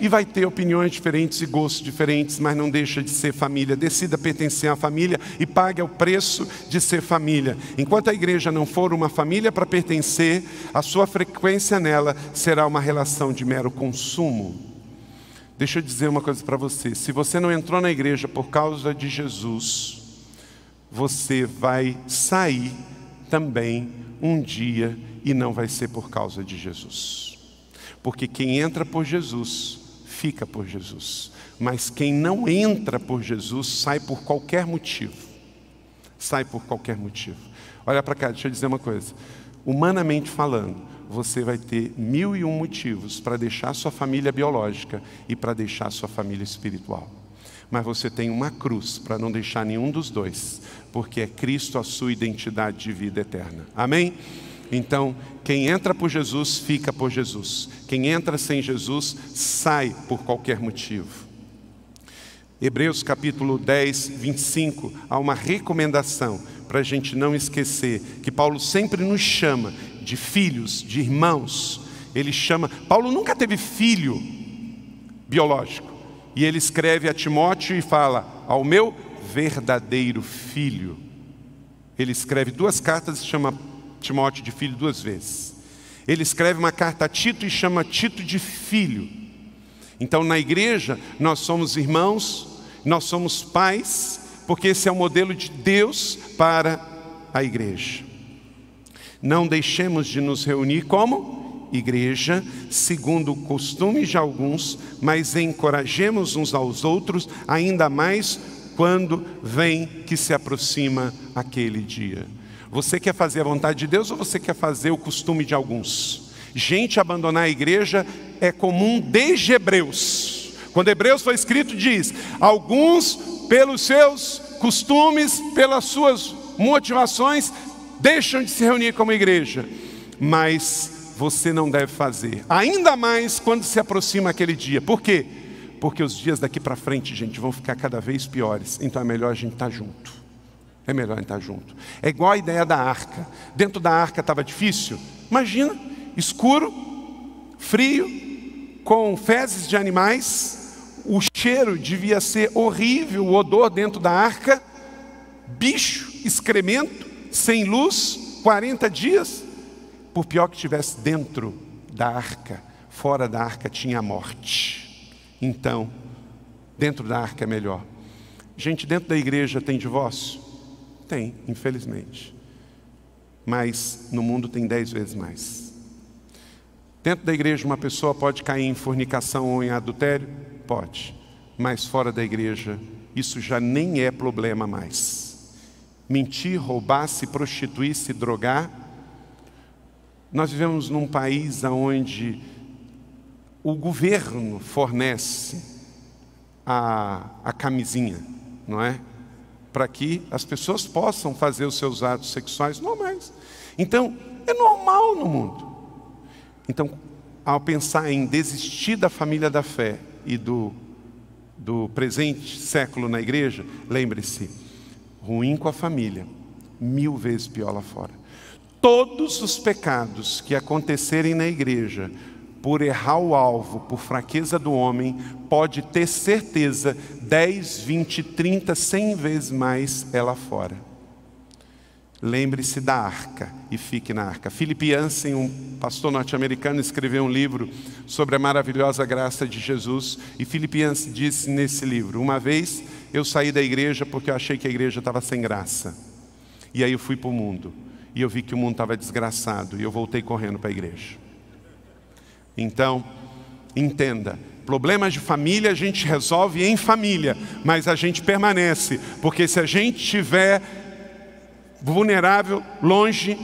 E vai ter opiniões diferentes e gostos diferentes, mas não deixa de ser família. Decida pertencer à família e pague o preço de ser família. Enquanto a igreja não for uma família para pertencer, a sua frequência nela será uma relação de mero consumo. Deixa eu dizer uma coisa para você: se você não entrou na igreja por causa de Jesus, você vai sair também um dia e não vai ser por causa de Jesus. Porque quem entra por Jesus fica por Jesus. Mas quem não entra por Jesus sai por qualquer motivo. Sai por qualquer motivo. Olha para cá, deixa eu dizer uma coisa. Humanamente falando, você vai ter mil e um motivos para deixar sua família biológica e para deixar sua família espiritual. Mas você tem uma cruz para não deixar nenhum dos dois, porque é Cristo a sua identidade de vida eterna. Amém? Então, quem entra por Jesus, fica por Jesus. Quem entra sem Jesus, sai por qualquer motivo. Hebreus capítulo 10, 25, há uma recomendação para a gente não esquecer que Paulo sempre nos chama de filhos, de irmãos. Ele chama. Paulo nunca teve filho biológico. E ele escreve a Timóteo e fala: Ao meu verdadeiro filho. Ele escreve duas cartas e chama Timóteo de filho duas vezes. Ele escreve uma carta a Tito e chama Tito de filho. Então, na igreja, nós somos irmãos, nós somos pais, porque esse é o modelo de Deus para a igreja. Não deixemos de nos reunir como igreja, segundo o costume de alguns, mas encorajemos uns aos outros, ainda mais quando vem que se aproxima aquele dia. Você quer fazer a vontade de Deus ou você quer fazer o costume de alguns? Gente abandonar a igreja é comum desde Hebreus. Quando Hebreus foi escrito, diz: alguns, pelos seus costumes, pelas suas motivações, deixam de se reunir como igreja. Mas você não deve fazer, ainda mais quando se aproxima aquele dia. Por quê? Porque os dias daqui para frente, gente, vão ficar cada vez piores. Então é melhor a gente estar tá junto. É melhor estar junto. É igual a ideia da arca. Dentro da arca estava difícil. Imagina, escuro, frio, com fezes de animais. O cheiro devia ser horrível, o odor dentro da arca. Bicho, excremento, sem luz, 40 dias. Por pior que estivesse dentro da arca, fora da arca tinha a morte. Então, dentro da arca é melhor. Gente, dentro da igreja tem divórcio? Tem, infelizmente. Mas no mundo tem dez vezes mais. Dentro da igreja, uma pessoa pode cair em fornicação ou em adultério? Pode. Mas fora da igreja, isso já nem é problema mais. Mentir, roubar, se prostituir, se drogar. Nós vivemos num país onde o governo fornece a, a camisinha, não é? Para que as pessoas possam fazer os seus atos sexuais normais. Então, é normal no mundo. Então, ao pensar em desistir da família da fé e do, do presente século na igreja, lembre-se: ruim com a família, mil vezes pior lá fora. Todos os pecados que acontecerem na igreja por errar o alvo, por fraqueza do homem, pode ter certeza 10, 20, 30, 100 vezes mais é lá fora. Lembre-se da arca e fique na arca. Philip Yancey, um pastor norte-americano, escreveu um livro sobre a maravilhosa graça de Jesus. E Philip Yancey disse nesse livro: Uma vez eu saí da igreja porque eu achei que a igreja estava sem graça. E aí eu fui para o mundo. E eu vi que o mundo estava desgraçado. E eu voltei correndo para a igreja. Então, entenda, problemas de família a gente resolve em família, mas a gente permanece, porque se a gente estiver vulnerável, longe,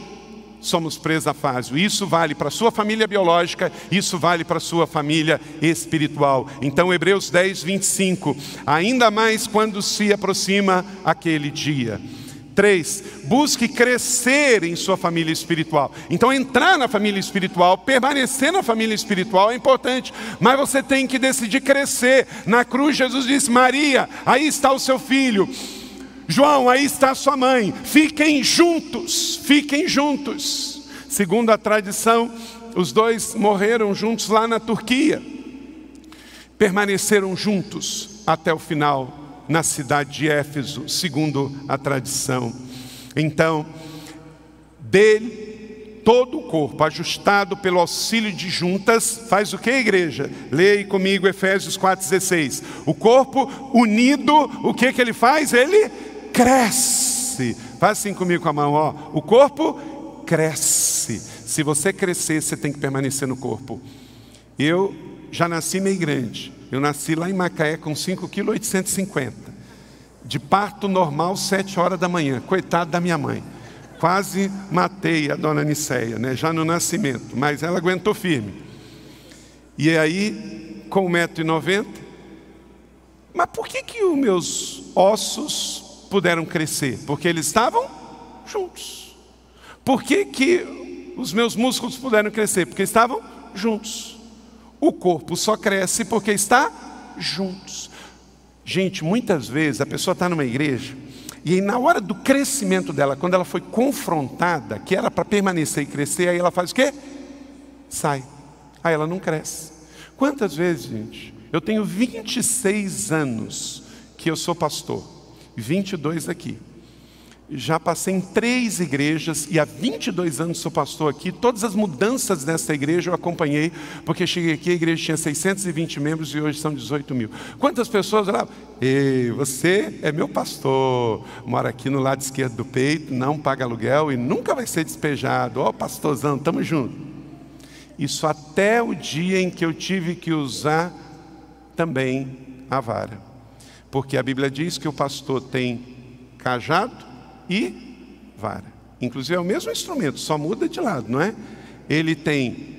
somos presa fácil. Isso vale para a sua família biológica, isso vale para a sua família espiritual. Então, Hebreus 10, 25, ainda mais quando se aproxima aquele dia. Três, busque crescer em sua família espiritual. Então, entrar na família espiritual, permanecer na família espiritual é importante, mas você tem que decidir crescer. Na cruz, Jesus disse: Maria, aí está o seu filho. João, aí está a sua mãe. Fiquem juntos, fiquem juntos. Segundo a tradição, os dois morreram juntos lá na Turquia. Permaneceram juntos até o final na cidade de Éfeso, segundo a tradição. Então, dele, todo o corpo, ajustado pelo auxílio de juntas, faz o que, igreja? Leia comigo Efésios 4,16. O corpo unido, o que, que ele faz? Ele cresce. Faz assim comigo com a mão, ó. O corpo cresce. Se você crescer, você tem que permanecer no corpo. Eu já nasci meio grande. Eu nasci lá em Macaé com 5,850 kg. De parto normal, 7 horas da manhã. Coitado da minha mãe. Quase matei a dona Niceia, né? já no nascimento, mas ela aguentou firme. E aí, com 1,90m, mas por que, que os meus ossos puderam crescer? Porque eles estavam juntos. Por que, que os meus músculos puderam crescer? Porque estavam juntos. O corpo só cresce porque está juntos. Gente, muitas vezes a pessoa está numa igreja e aí, na hora do crescimento dela, quando ela foi confrontada, que era para permanecer e crescer, aí ela faz o quê? Sai. Aí ela não cresce. Quantas vezes, gente? Eu tenho 26 anos que eu sou pastor, 22 aqui já passei em três igrejas e há 22 anos sou pastor aqui. Todas as mudanças dessa igreja eu acompanhei, porque cheguei aqui, a igreja tinha 620 membros e hoje são 18 mil. Quantas pessoas lá? Ei, você é meu pastor, mora aqui no lado esquerdo do peito, não paga aluguel e nunca vai ser despejado. Ó, oh, pastorzão, estamos juntos. Isso até o dia em que eu tive que usar também a vara. Porque a Bíblia diz que o pastor tem cajado e vara. Inclusive é o mesmo instrumento, só muda de lado, não é? Ele tem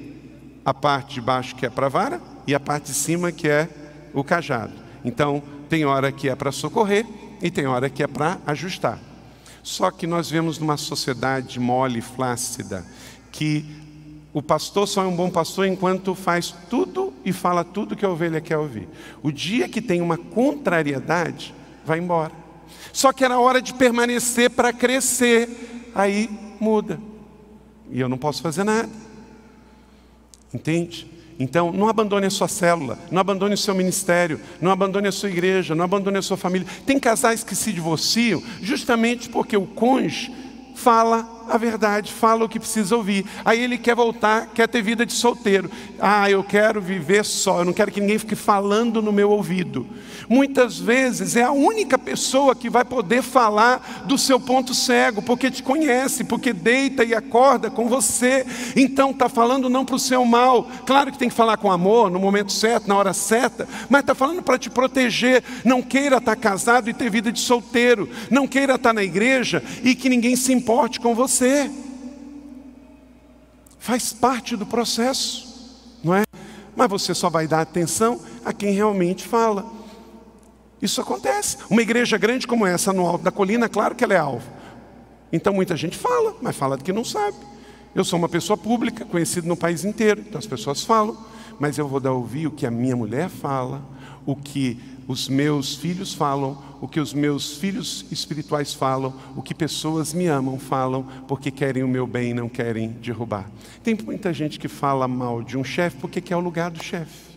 a parte de baixo que é para vara e a parte de cima que é o cajado. Então, tem hora que é para socorrer e tem hora que é para ajustar. Só que nós vemos numa sociedade mole flácida que o pastor só é um bom pastor enquanto faz tudo e fala tudo que a ovelha quer ouvir. O dia que tem uma contrariedade, vai embora. Só que era hora de permanecer para crescer, aí muda. E eu não posso fazer nada. Entende? Então, não abandone a sua célula, não abandone o seu ministério, não abandone a sua igreja, não abandone a sua família. Tem casais que se divorciam justamente porque o cônjuge fala a verdade, fala o que precisa ouvir. Aí ele quer voltar, quer ter vida de solteiro. Ah, eu quero viver só, eu não quero que ninguém fique falando no meu ouvido. Muitas vezes é a única pessoa que vai poder falar do seu ponto cego, porque te conhece, porque deita e acorda com você. Então está falando não para o seu mal. Claro que tem que falar com amor, no momento certo, na hora certa, mas está falando para te proteger. Não queira estar tá casado e ter vida de solteiro. Não queira estar tá na igreja e que ninguém se importe com você você. Faz parte do processo, não é? Mas você só vai dar atenção a quem realmente fala. Isso acontece. Uma igreja grande como essa no alto da colina, claro que ela é alvo. Então muita gente fala, mas fala de que não sabe. Eu sou uma pessoa pública, conhecido no país inteiro, então as pessoas falam, mas eu vou dar ouvir o que a minha mulher fala, o que os meus filhos falam, o que os meus filhos espirituais falam, o que pessoas me amam falam, porque querem o meu bem e não querem derrubar. Tem muita gente que fala mal de um chefe porque quer o lugar do chefe.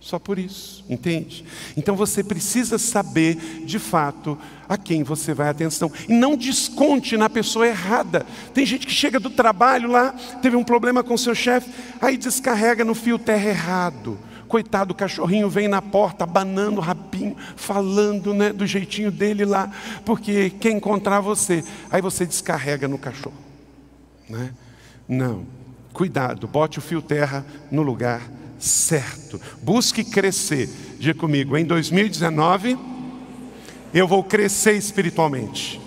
Só por isso, entende? Então você precisa saber, de fato, a quem você vai atenção. E não desconte na pessoa errada. Tem gente que chega do trabalho lá, teve um problema com seu chefe, aí descarrega no fio terra errado Coitado, o cachorrinho vem na porta, abanando o rabinho, falando né, do jeitinho dele lá, porque quer encontrar você. Aí você descarrega no cachorro. Né? Não, cuidado, bote o fio terra no lugar certo. Busque crescer. Diga comigo, em 2019 eu vou crescer espiritualmente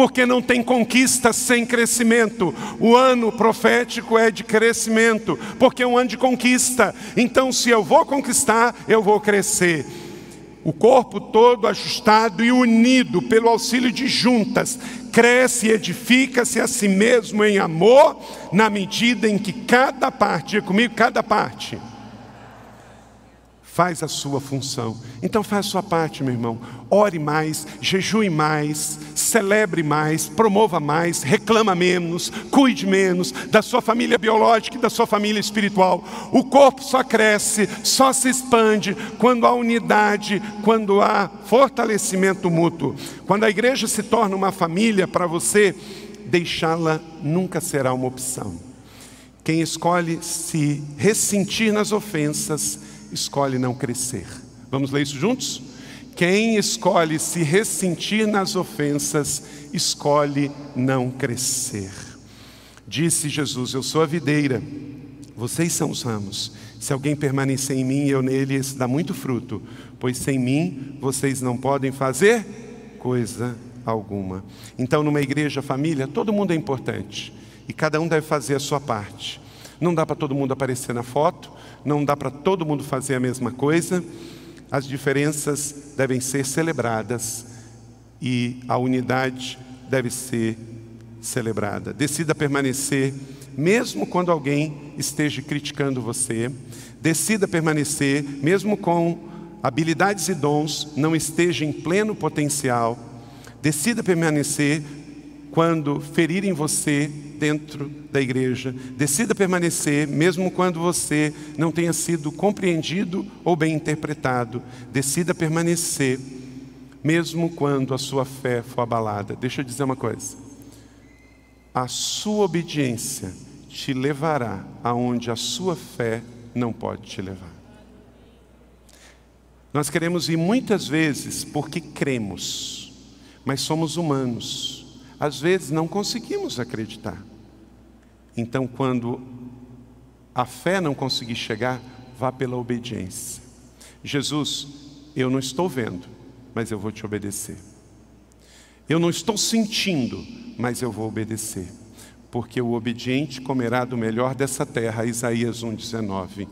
porque não tem conquista sem crescimento. O ano profético é de crescimento, porque é um ano de conquista. Então, se eu vou conquistar, eu vou crescer. O corpo todo ajustado e unido pelo auxílio de juntas, cresce e edifica-se a si mesmo em amor, na medida em que cada parte, diga comigo, cada parte faz a sua função. Então faz a sua parte, meu irmão. Ore mais, jejue mais, celebre mais, promova mais, reclama menos, cuide menos da sua família biológica e da sua família espiritual. O corpo só cresce, só se expande quando há unidade, quando há fortalecimento mútuo. Quando a igreja se torna uma família para você, deixá-la nunca será uma opção. Quem escolhe se ressentir nas ofensas, escolhe não crescer. Vamos ler isso juntos? Quem escolhe se ressentir nas ofensas, escolhe não crescer. Disse Jesus: Eu sou a videira, vocês são os ramos. Se alguém permanecer em mim e eu nele, esse dá muito fruto, pois sem mim vocês não podem fazer coisa alguma. Então, numa igreja, família, todo mundo é importante e cada um deve fazer a sua parte. Não dá para todo mundo aparecer na foto, não dá para todo mundo fazer a mesma coisa. As diferenças devem ser celebradas e a unidade deve ser celebrada. Decida permanecer, mesmo quando alguém esteja criticando você. Decida permanecer, mesmo com habilidades e dons não esteja em pleno potencial. Decida permanecer quando ferirem você dentro da igreja. Decida permanecer, mesmo quando você não tenha sido compreendido ou bem interpretado. Decida permanecer, mesmo quando a sua fé for abalada. Deixa eu dizer uma coisa. A sua obediência te levará aonde a sua fé não pode te levar. Nós queremos ir muitas vezes porque cremos, mas somos humanos. Às vezes não conseguimos acreditar. Então, quando a fé não conseguir chegar, vá pela obediência. Jesus eu não estou vendo, mas eu vou te obedecer. Eu não estou sentindo, mas eu vou obedecer. Porque o obediente comerá do melhor dessa terra, Isaías 1,19.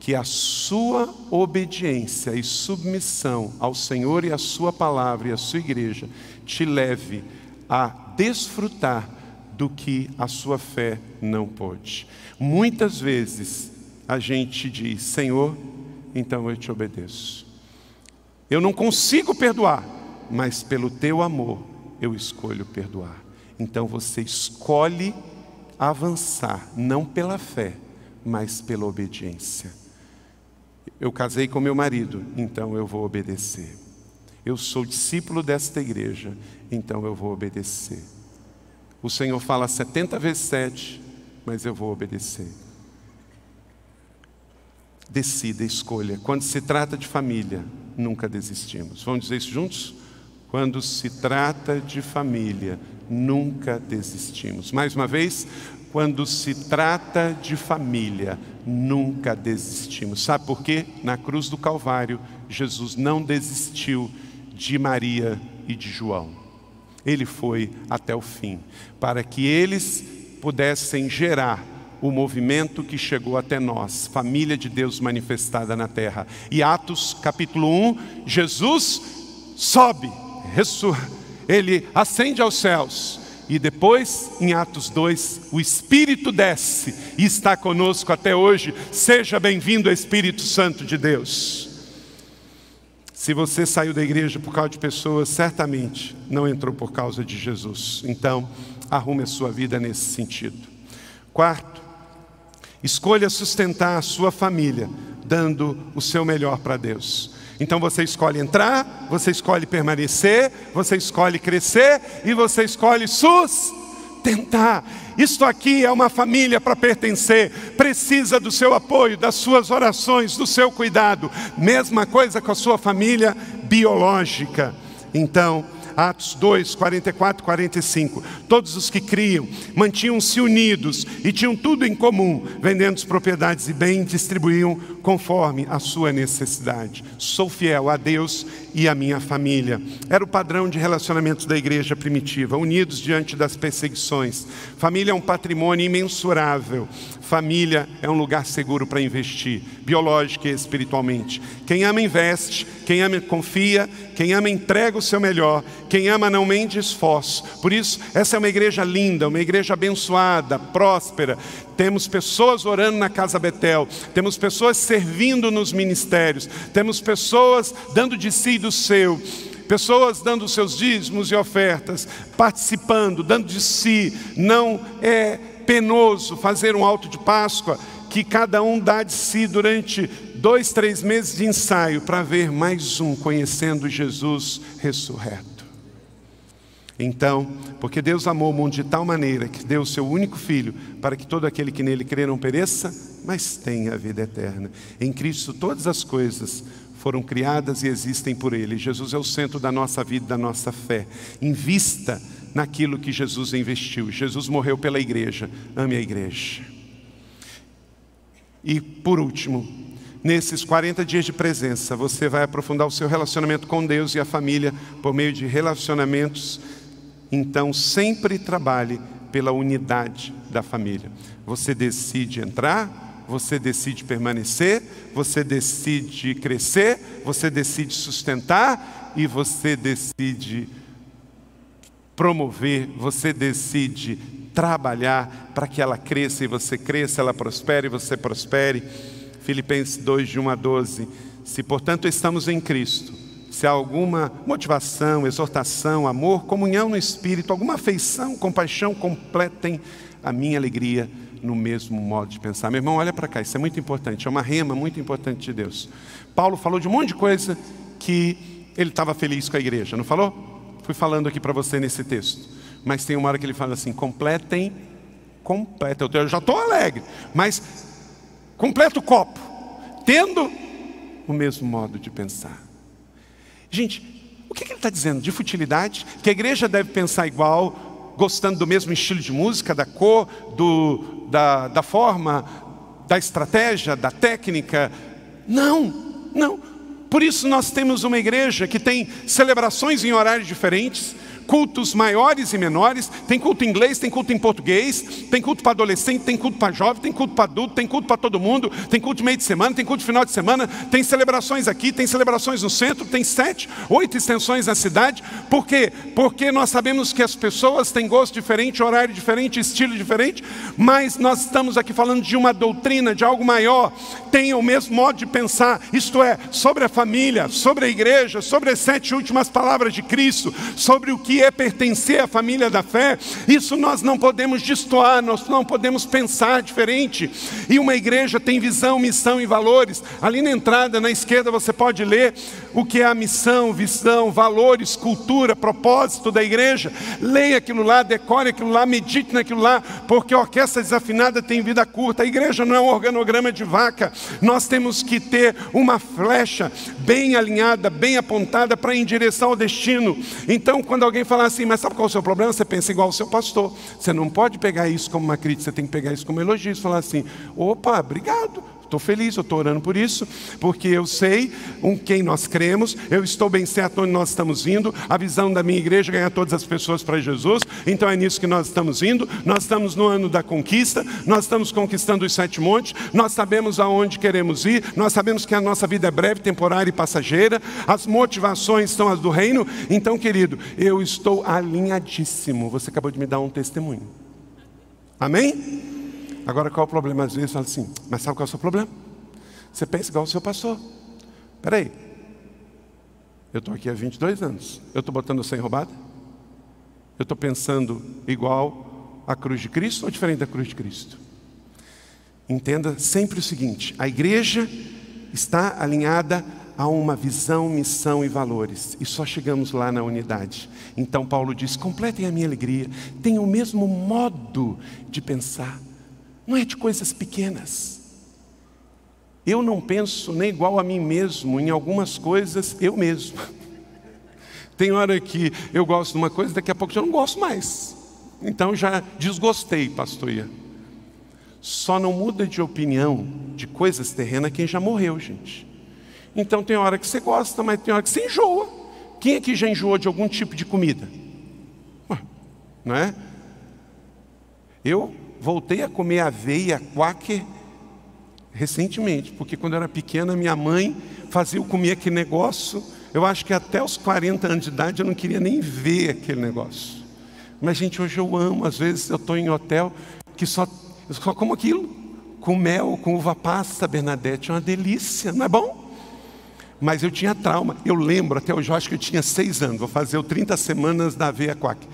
Que a sua obediência e submissão ao Senhor e à Sua palavra e à Sua igreja te leve a desfrutar do que a sua fé não pôde. Muitas vezes a gente diz: Senhor, então eu te obedeço. Eu não consigo perdoar, mas pelo teu amor eu escolho perdoar. Então você escolhe avançar, não pela fé, mas pela obediência. Eu casei com meu marido, então eu vou obedecer. Eu sou discípulo desta igreja, então eu vou obedecer. O Senhor fala 70 vezes 7, mas eu vou obedecer. Decida, escolha. Quando se trata de família, nunca desistimos. Vamos dizer isso juntos? Quando se trata de família, nunca desistimos. Mais uma vez, quando se trata de família, nunca desistimos. Sabe por quê? Na cruz do Calvário, Jesus não desistiu de Maria e de João. Ele foi até o fim, para que eles pudessem gerar o movimento que chegou até nós, família de Deus manifestada na terra. E Atos capítulo 1, Jesus sobe, ele ascende aos céus. E depois, em Atos 2, o Espírito desce e está conosco até hoje. Seja bem-vindo, Espírito Santo de Deus. Se você saiu da igreja por causa de pessoas, certamente não entrou por causa de Jesus. Então, arrume a sua vida nesse sentido. Quarto, Escolha sustentar a sua família, dando o seu melhor para Deus. Então você escolhe entrar, você escolhe permanecer, você escolhe crescer e você escolhe sustentar. Isto aqui é uma família para pertencer, precisa do seu apoio, das suas orações, do seu cuidado. Mesma coisa com a sua família biológica. Então, Atos 2, 44, 45. Todos os que criam mantinham-se unidos e tinham tudo em comum, vendendo as propriedades e bens, distribuíam conforme a sua necessidade. Sou fiel a Deus e a minha família. Era o padrão de relacionamentos da igreja primitiva, unidos diante das perseguições. Família é um patrimônio imensurável. Família é um lugar seguro para investir, biológico e espiritualmente. Quem ama investe, quem ama confia, quem ama entrega o seu melhor, quem ama não mente esforço. Por isso, essa é uma igreja linda, uma igreja abençoada, próspera. Temos pessoas orando na Casa Betel, temos pessoas servindo nos ministérios, temos pessoas dando de si e do seu, pessoas dando seus dízimos e ofertas, participando, dando de si. Não é penoso fazer um alto de Páscoa que cada um dá de si durante dois, três meses de ensaio para ver mais um conhecendo Jesus ressurreto. Então, porque Deus amou o mundo de tal maneira que deu o seu único filho para que todo aquele que nele crê não pereça, mas tenha a vida eterna. Em Cristo todas as coisas foram criadas e existem por ele. Jesus é o centro da nossa vida, da nossa fé. Invista naquilo que Jesus investiu. Jesus morreu pela igreja. Ame a igreja. E por último, nesses 40 dias de presença, você vai aprofundar o seu relacionamento com Deus e a família por meio de relacionamentos então, sempre trabalhe pela unidade da família. Você decide entrar, você decide permanecer, você decide crescer, você decide sustentar e você decide promover, você decide trabalhar para que ela cresça e você cresça, ela prospere e você prospere. Filipenses 2, de 1 a 12. Se portanto estamos em Cristo, se há alguma motivação, exortação, amor, comunhão no Espírito, alguma afeição, compaixão, completem a minha alegria no mesmo modo de pensar. Meu irmão, olha para cá, isso é muito importante, é uma rema muito importante de Deus. Paulo falou de um monte de coisa que ele estava feliz com a igreja, não falou? Fui falando aqui para você nesse texto. Mas tem uma hora que ele fala assim: completem, completa. Eu já estou alegre, mas completa o copo, tendo o mesmo modo de pensar. Gente, o que ele está dizendo? De futilidade? Que a igreja deve pensar igual, gostando do mesmo estilo de música, da cor, do, da, da forma, da estratégia, da técnica? Não, não. Por isso nós temos uma igreja que tem celebrações em horários diferentes, cultos maiores e menores, tem culto em inglês, tem culto em português, tem culto para adolescente, tem culto para jovem, tem culto para adulto, tem culto para todo mundo, tem culto meio de semana, tem culto final de semana, tem celebrações aqui, tem celebrações no centro, tem sete, oito extensões na cidade. Por quê? Porque nós sabemos que as pessoas têm gosto diferente, horário diferente, estilo diferente, mas nós estamos aqui falando de uma doutrina, de algo maior, tem o mesmo modo de pensar, isto é, sobre a família, sobre a igreja, sobre as sete últimas palavras de Cristo, sobre o que é pertencer à família da fé, isso nós não podemos destoar, nós não podemos pensar diferente. E uma igreja tem visão, missão e valores. Ali na entrada, na esquerda, você pode ler o que é a missão, visão, valores, cultura, propósito da igreja. Leia aquilo lá, decore aquilo lá, medite naquilo lá, porque a orquestra desafinada tem vida curta. A igreja não é um organograma de vaca. Nós temos que ter uma flecha bem alinhada, bem apontada para ir em direção ao destino. Então, quando alguém falar assim, mas sabe qual é o seu problema? Você pensa igual o seu pastor. Você não pode pegar isso como uma crítica, você tem que pegar isso como elogio. Falar assim, opa, obrigado. Estou feliz, eu estou orando por isso, porque eu sei em quem nós cremos, eu estou bem certo onde nós estamos indo, a visão da minha igreja é ganhar todas as pessoas para Jesus, então é nisso que nós estamos indo. Nós estamos no ano da conquista, nós estamos conquistando os sete montes, nós sabemos aonde queremos ir, nós sabemos que a nossa vida é breve, temporária e passageira, as motivações são as do reino, então, querido, eu estou alinhadíssimo. Você acabou de me dar um testemunho. Amém? Agora qual é o problema? Às vezes fala assim, mas sabe qual é o seu problema? Você pensa igual o seu pastor. Espera aí. Eu estou aqui há 22 anos. Eu estou botando sem roubada? Eu estou pensando igual a cruz de Cristo ou diferente da cruz de Cristo? Entenda sempre o seguinte: a igreja está alinhada a uma visão, missão e valores, e só chegamos lá na unidade. Então Paulo diz: completem a minha alegria, tenham o mesmo modo de pensar, não é de coisas pequenas. Eu não penso nem igual a mim mesmo, em algumas coisas, eu mesmo. (laughs) Tem hora que eu gosto de uma coisa, daqui a pouco já não gosto mais. Então já desgostei, pastor. Só não muda de opinião de coisas terrenas quem já morreu, gente. Então tem hora que você gosta, mas tem hora que você enjoa. Quem aqui já enjoou de algum tipo de comida? Não é? Eu voltei a comer aveia quaker recentemente, porque quando eu era pequena, minha mãe fazia eu comer aquele negócio. Eu acho que até os 40 anos de idade eu não queria nem ver aquele negócio. Mas, gente, hoje eu amo. Às vezes eu estou em hotel que só, só como aquilo, com mel, com uva passa, Bernadette. É uma delícia, não é bom? Mas eu tinha trauma. Eu lembro, até hoje, eu acho que eu tinha seis anos. Vou fazer o 30 semanas da aveia quack.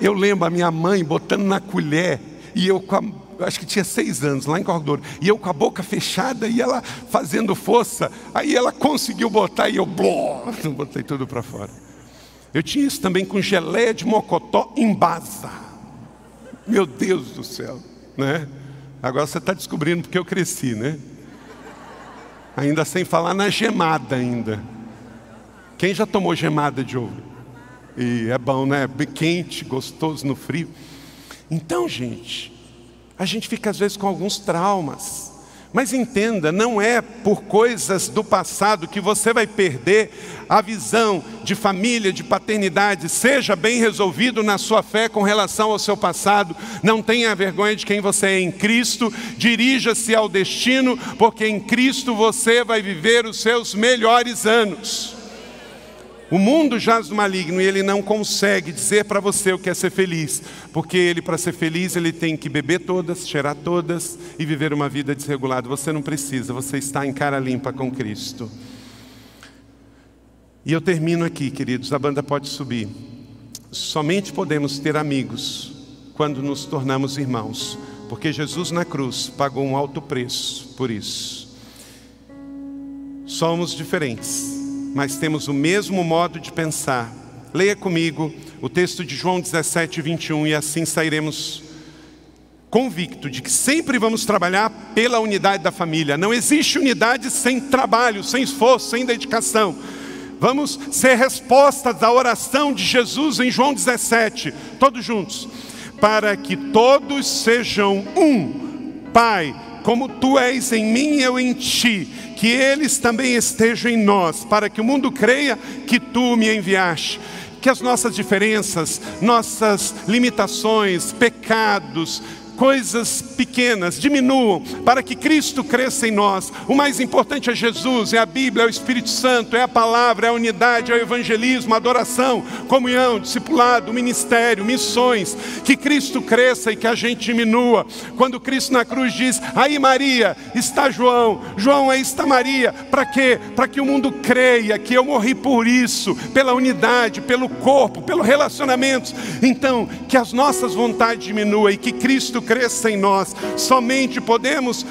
Eu lembro a minha mãe botando na colher e eu com a, acho que tinha seis anos lá em Cordouro, e eu com a boca fechada e ela fazendo força, aí ela conseguiu botar e eu bló, (laughs) botei tudo para fora. Eu tinha isso também com geleia de mocotó em basa. Meu Deus do céu, né? Agora você está descobrindo porque eu cresci, né? Ainda sem falar na gemada ainda. Quem já tomou gemada de ouro? E é bom, né? Bem quente, gostoso no frio. Então, gente, a gente fica às vezes com alguns traumas. Mas entenda, não é por coisas do passado que você vai perder a visão de família, de paternidade. Seja bem resolvido na sua fé com relação ao seu passado. Não tenha vergonha de quem você é em Cristo. Dirija-se ao destino, porque em Cristo você vai viver os seus melhores anos. O mundo jaz do maligno e ele não consegue dizer para você o que é ser feliz, porque ele, para ser feliz, ele tem que beber todas, cheirar todas e viver uma vida desregulada. Você não precisa, você está em cara limpa com Cristo. E eu termino aqui, queridos, a banda pode subir. Somente podemos ter amigos quando nos tornamos irmãos, porque Jesus na cruz pagou um alto preço por isso. Somos diferentes mas temos o mesmo modo de pensar. Leia comigo o texto de João 17, 21, e assim sairemos convicto de que sempre vamos trabalhar pela unidade da família. Não existe unidade sem trabalho, sem esforço, sem dedicação. Vamos ser respostas à oração de Jesus em João 17, todos juntos, para que todos sejam um. Pai, como tu és em mim, eu em ti, que eles também estejam em nós, para que o mundo creia que tu me enviaste. Que as nossas diferenças, nossas limitações, pecados, coisas pequenas diminuam para que Cristo cresça em nós. O mais importante é Jesus, é a Bíblia, é o Espírito Santo, é a palavra, é a unidade, é o evangelismo, a adoração, comunhão, discipulado, ministério, missões. Que Cristo cresça e que a gente diminua. Quando Cristo na cruz diz: "Aí Maria, está João. João aí está Maria". Para quê? Para que o mundo creia que eu morri por isso, pela unidade, pelo corpo, pelo relacionamento. Então, que as nossas vontades diminuam e que Cristo cresça em nós. Somente podemos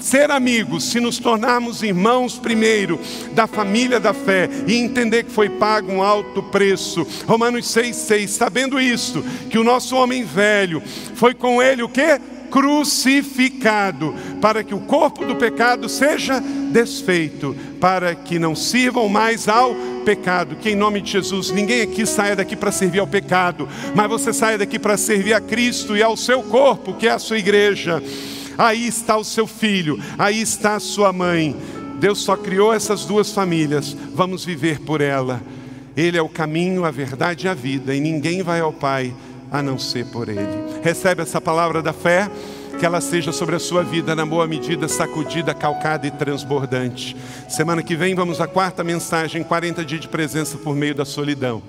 ser amigos se nos tornarmos irmãos primeiro da família da fé e entender que foi pago um alto preço. Romanos 6,6, sabendo isto, que o nosso homem velho foi com ele o que? Crucificado, para que o corpo do pecado seja desfeito, para que não sirvam mais ao pecado. Que em nome de Jesus, ninguém aqui saia daqui para servir ao pecado, mas você saia daqui para servir a Cristo e ao seu corpo, que é a sua igreja. Aí está o seu filho, aí está a sua mãe. Deus só criou essas duas famílias, vamos viver por ela. Ele é o caminho, a verdade e a vida, e ninguém vai ao Pai a não ser por Ele. Recebe essa palavra da fé, que ela seja sobre a sua vida, na boa medida, sacudida, calcada e transbordante. Semana que vem vamos à quarta mensagem: 40 dias de presença por meio da solidão.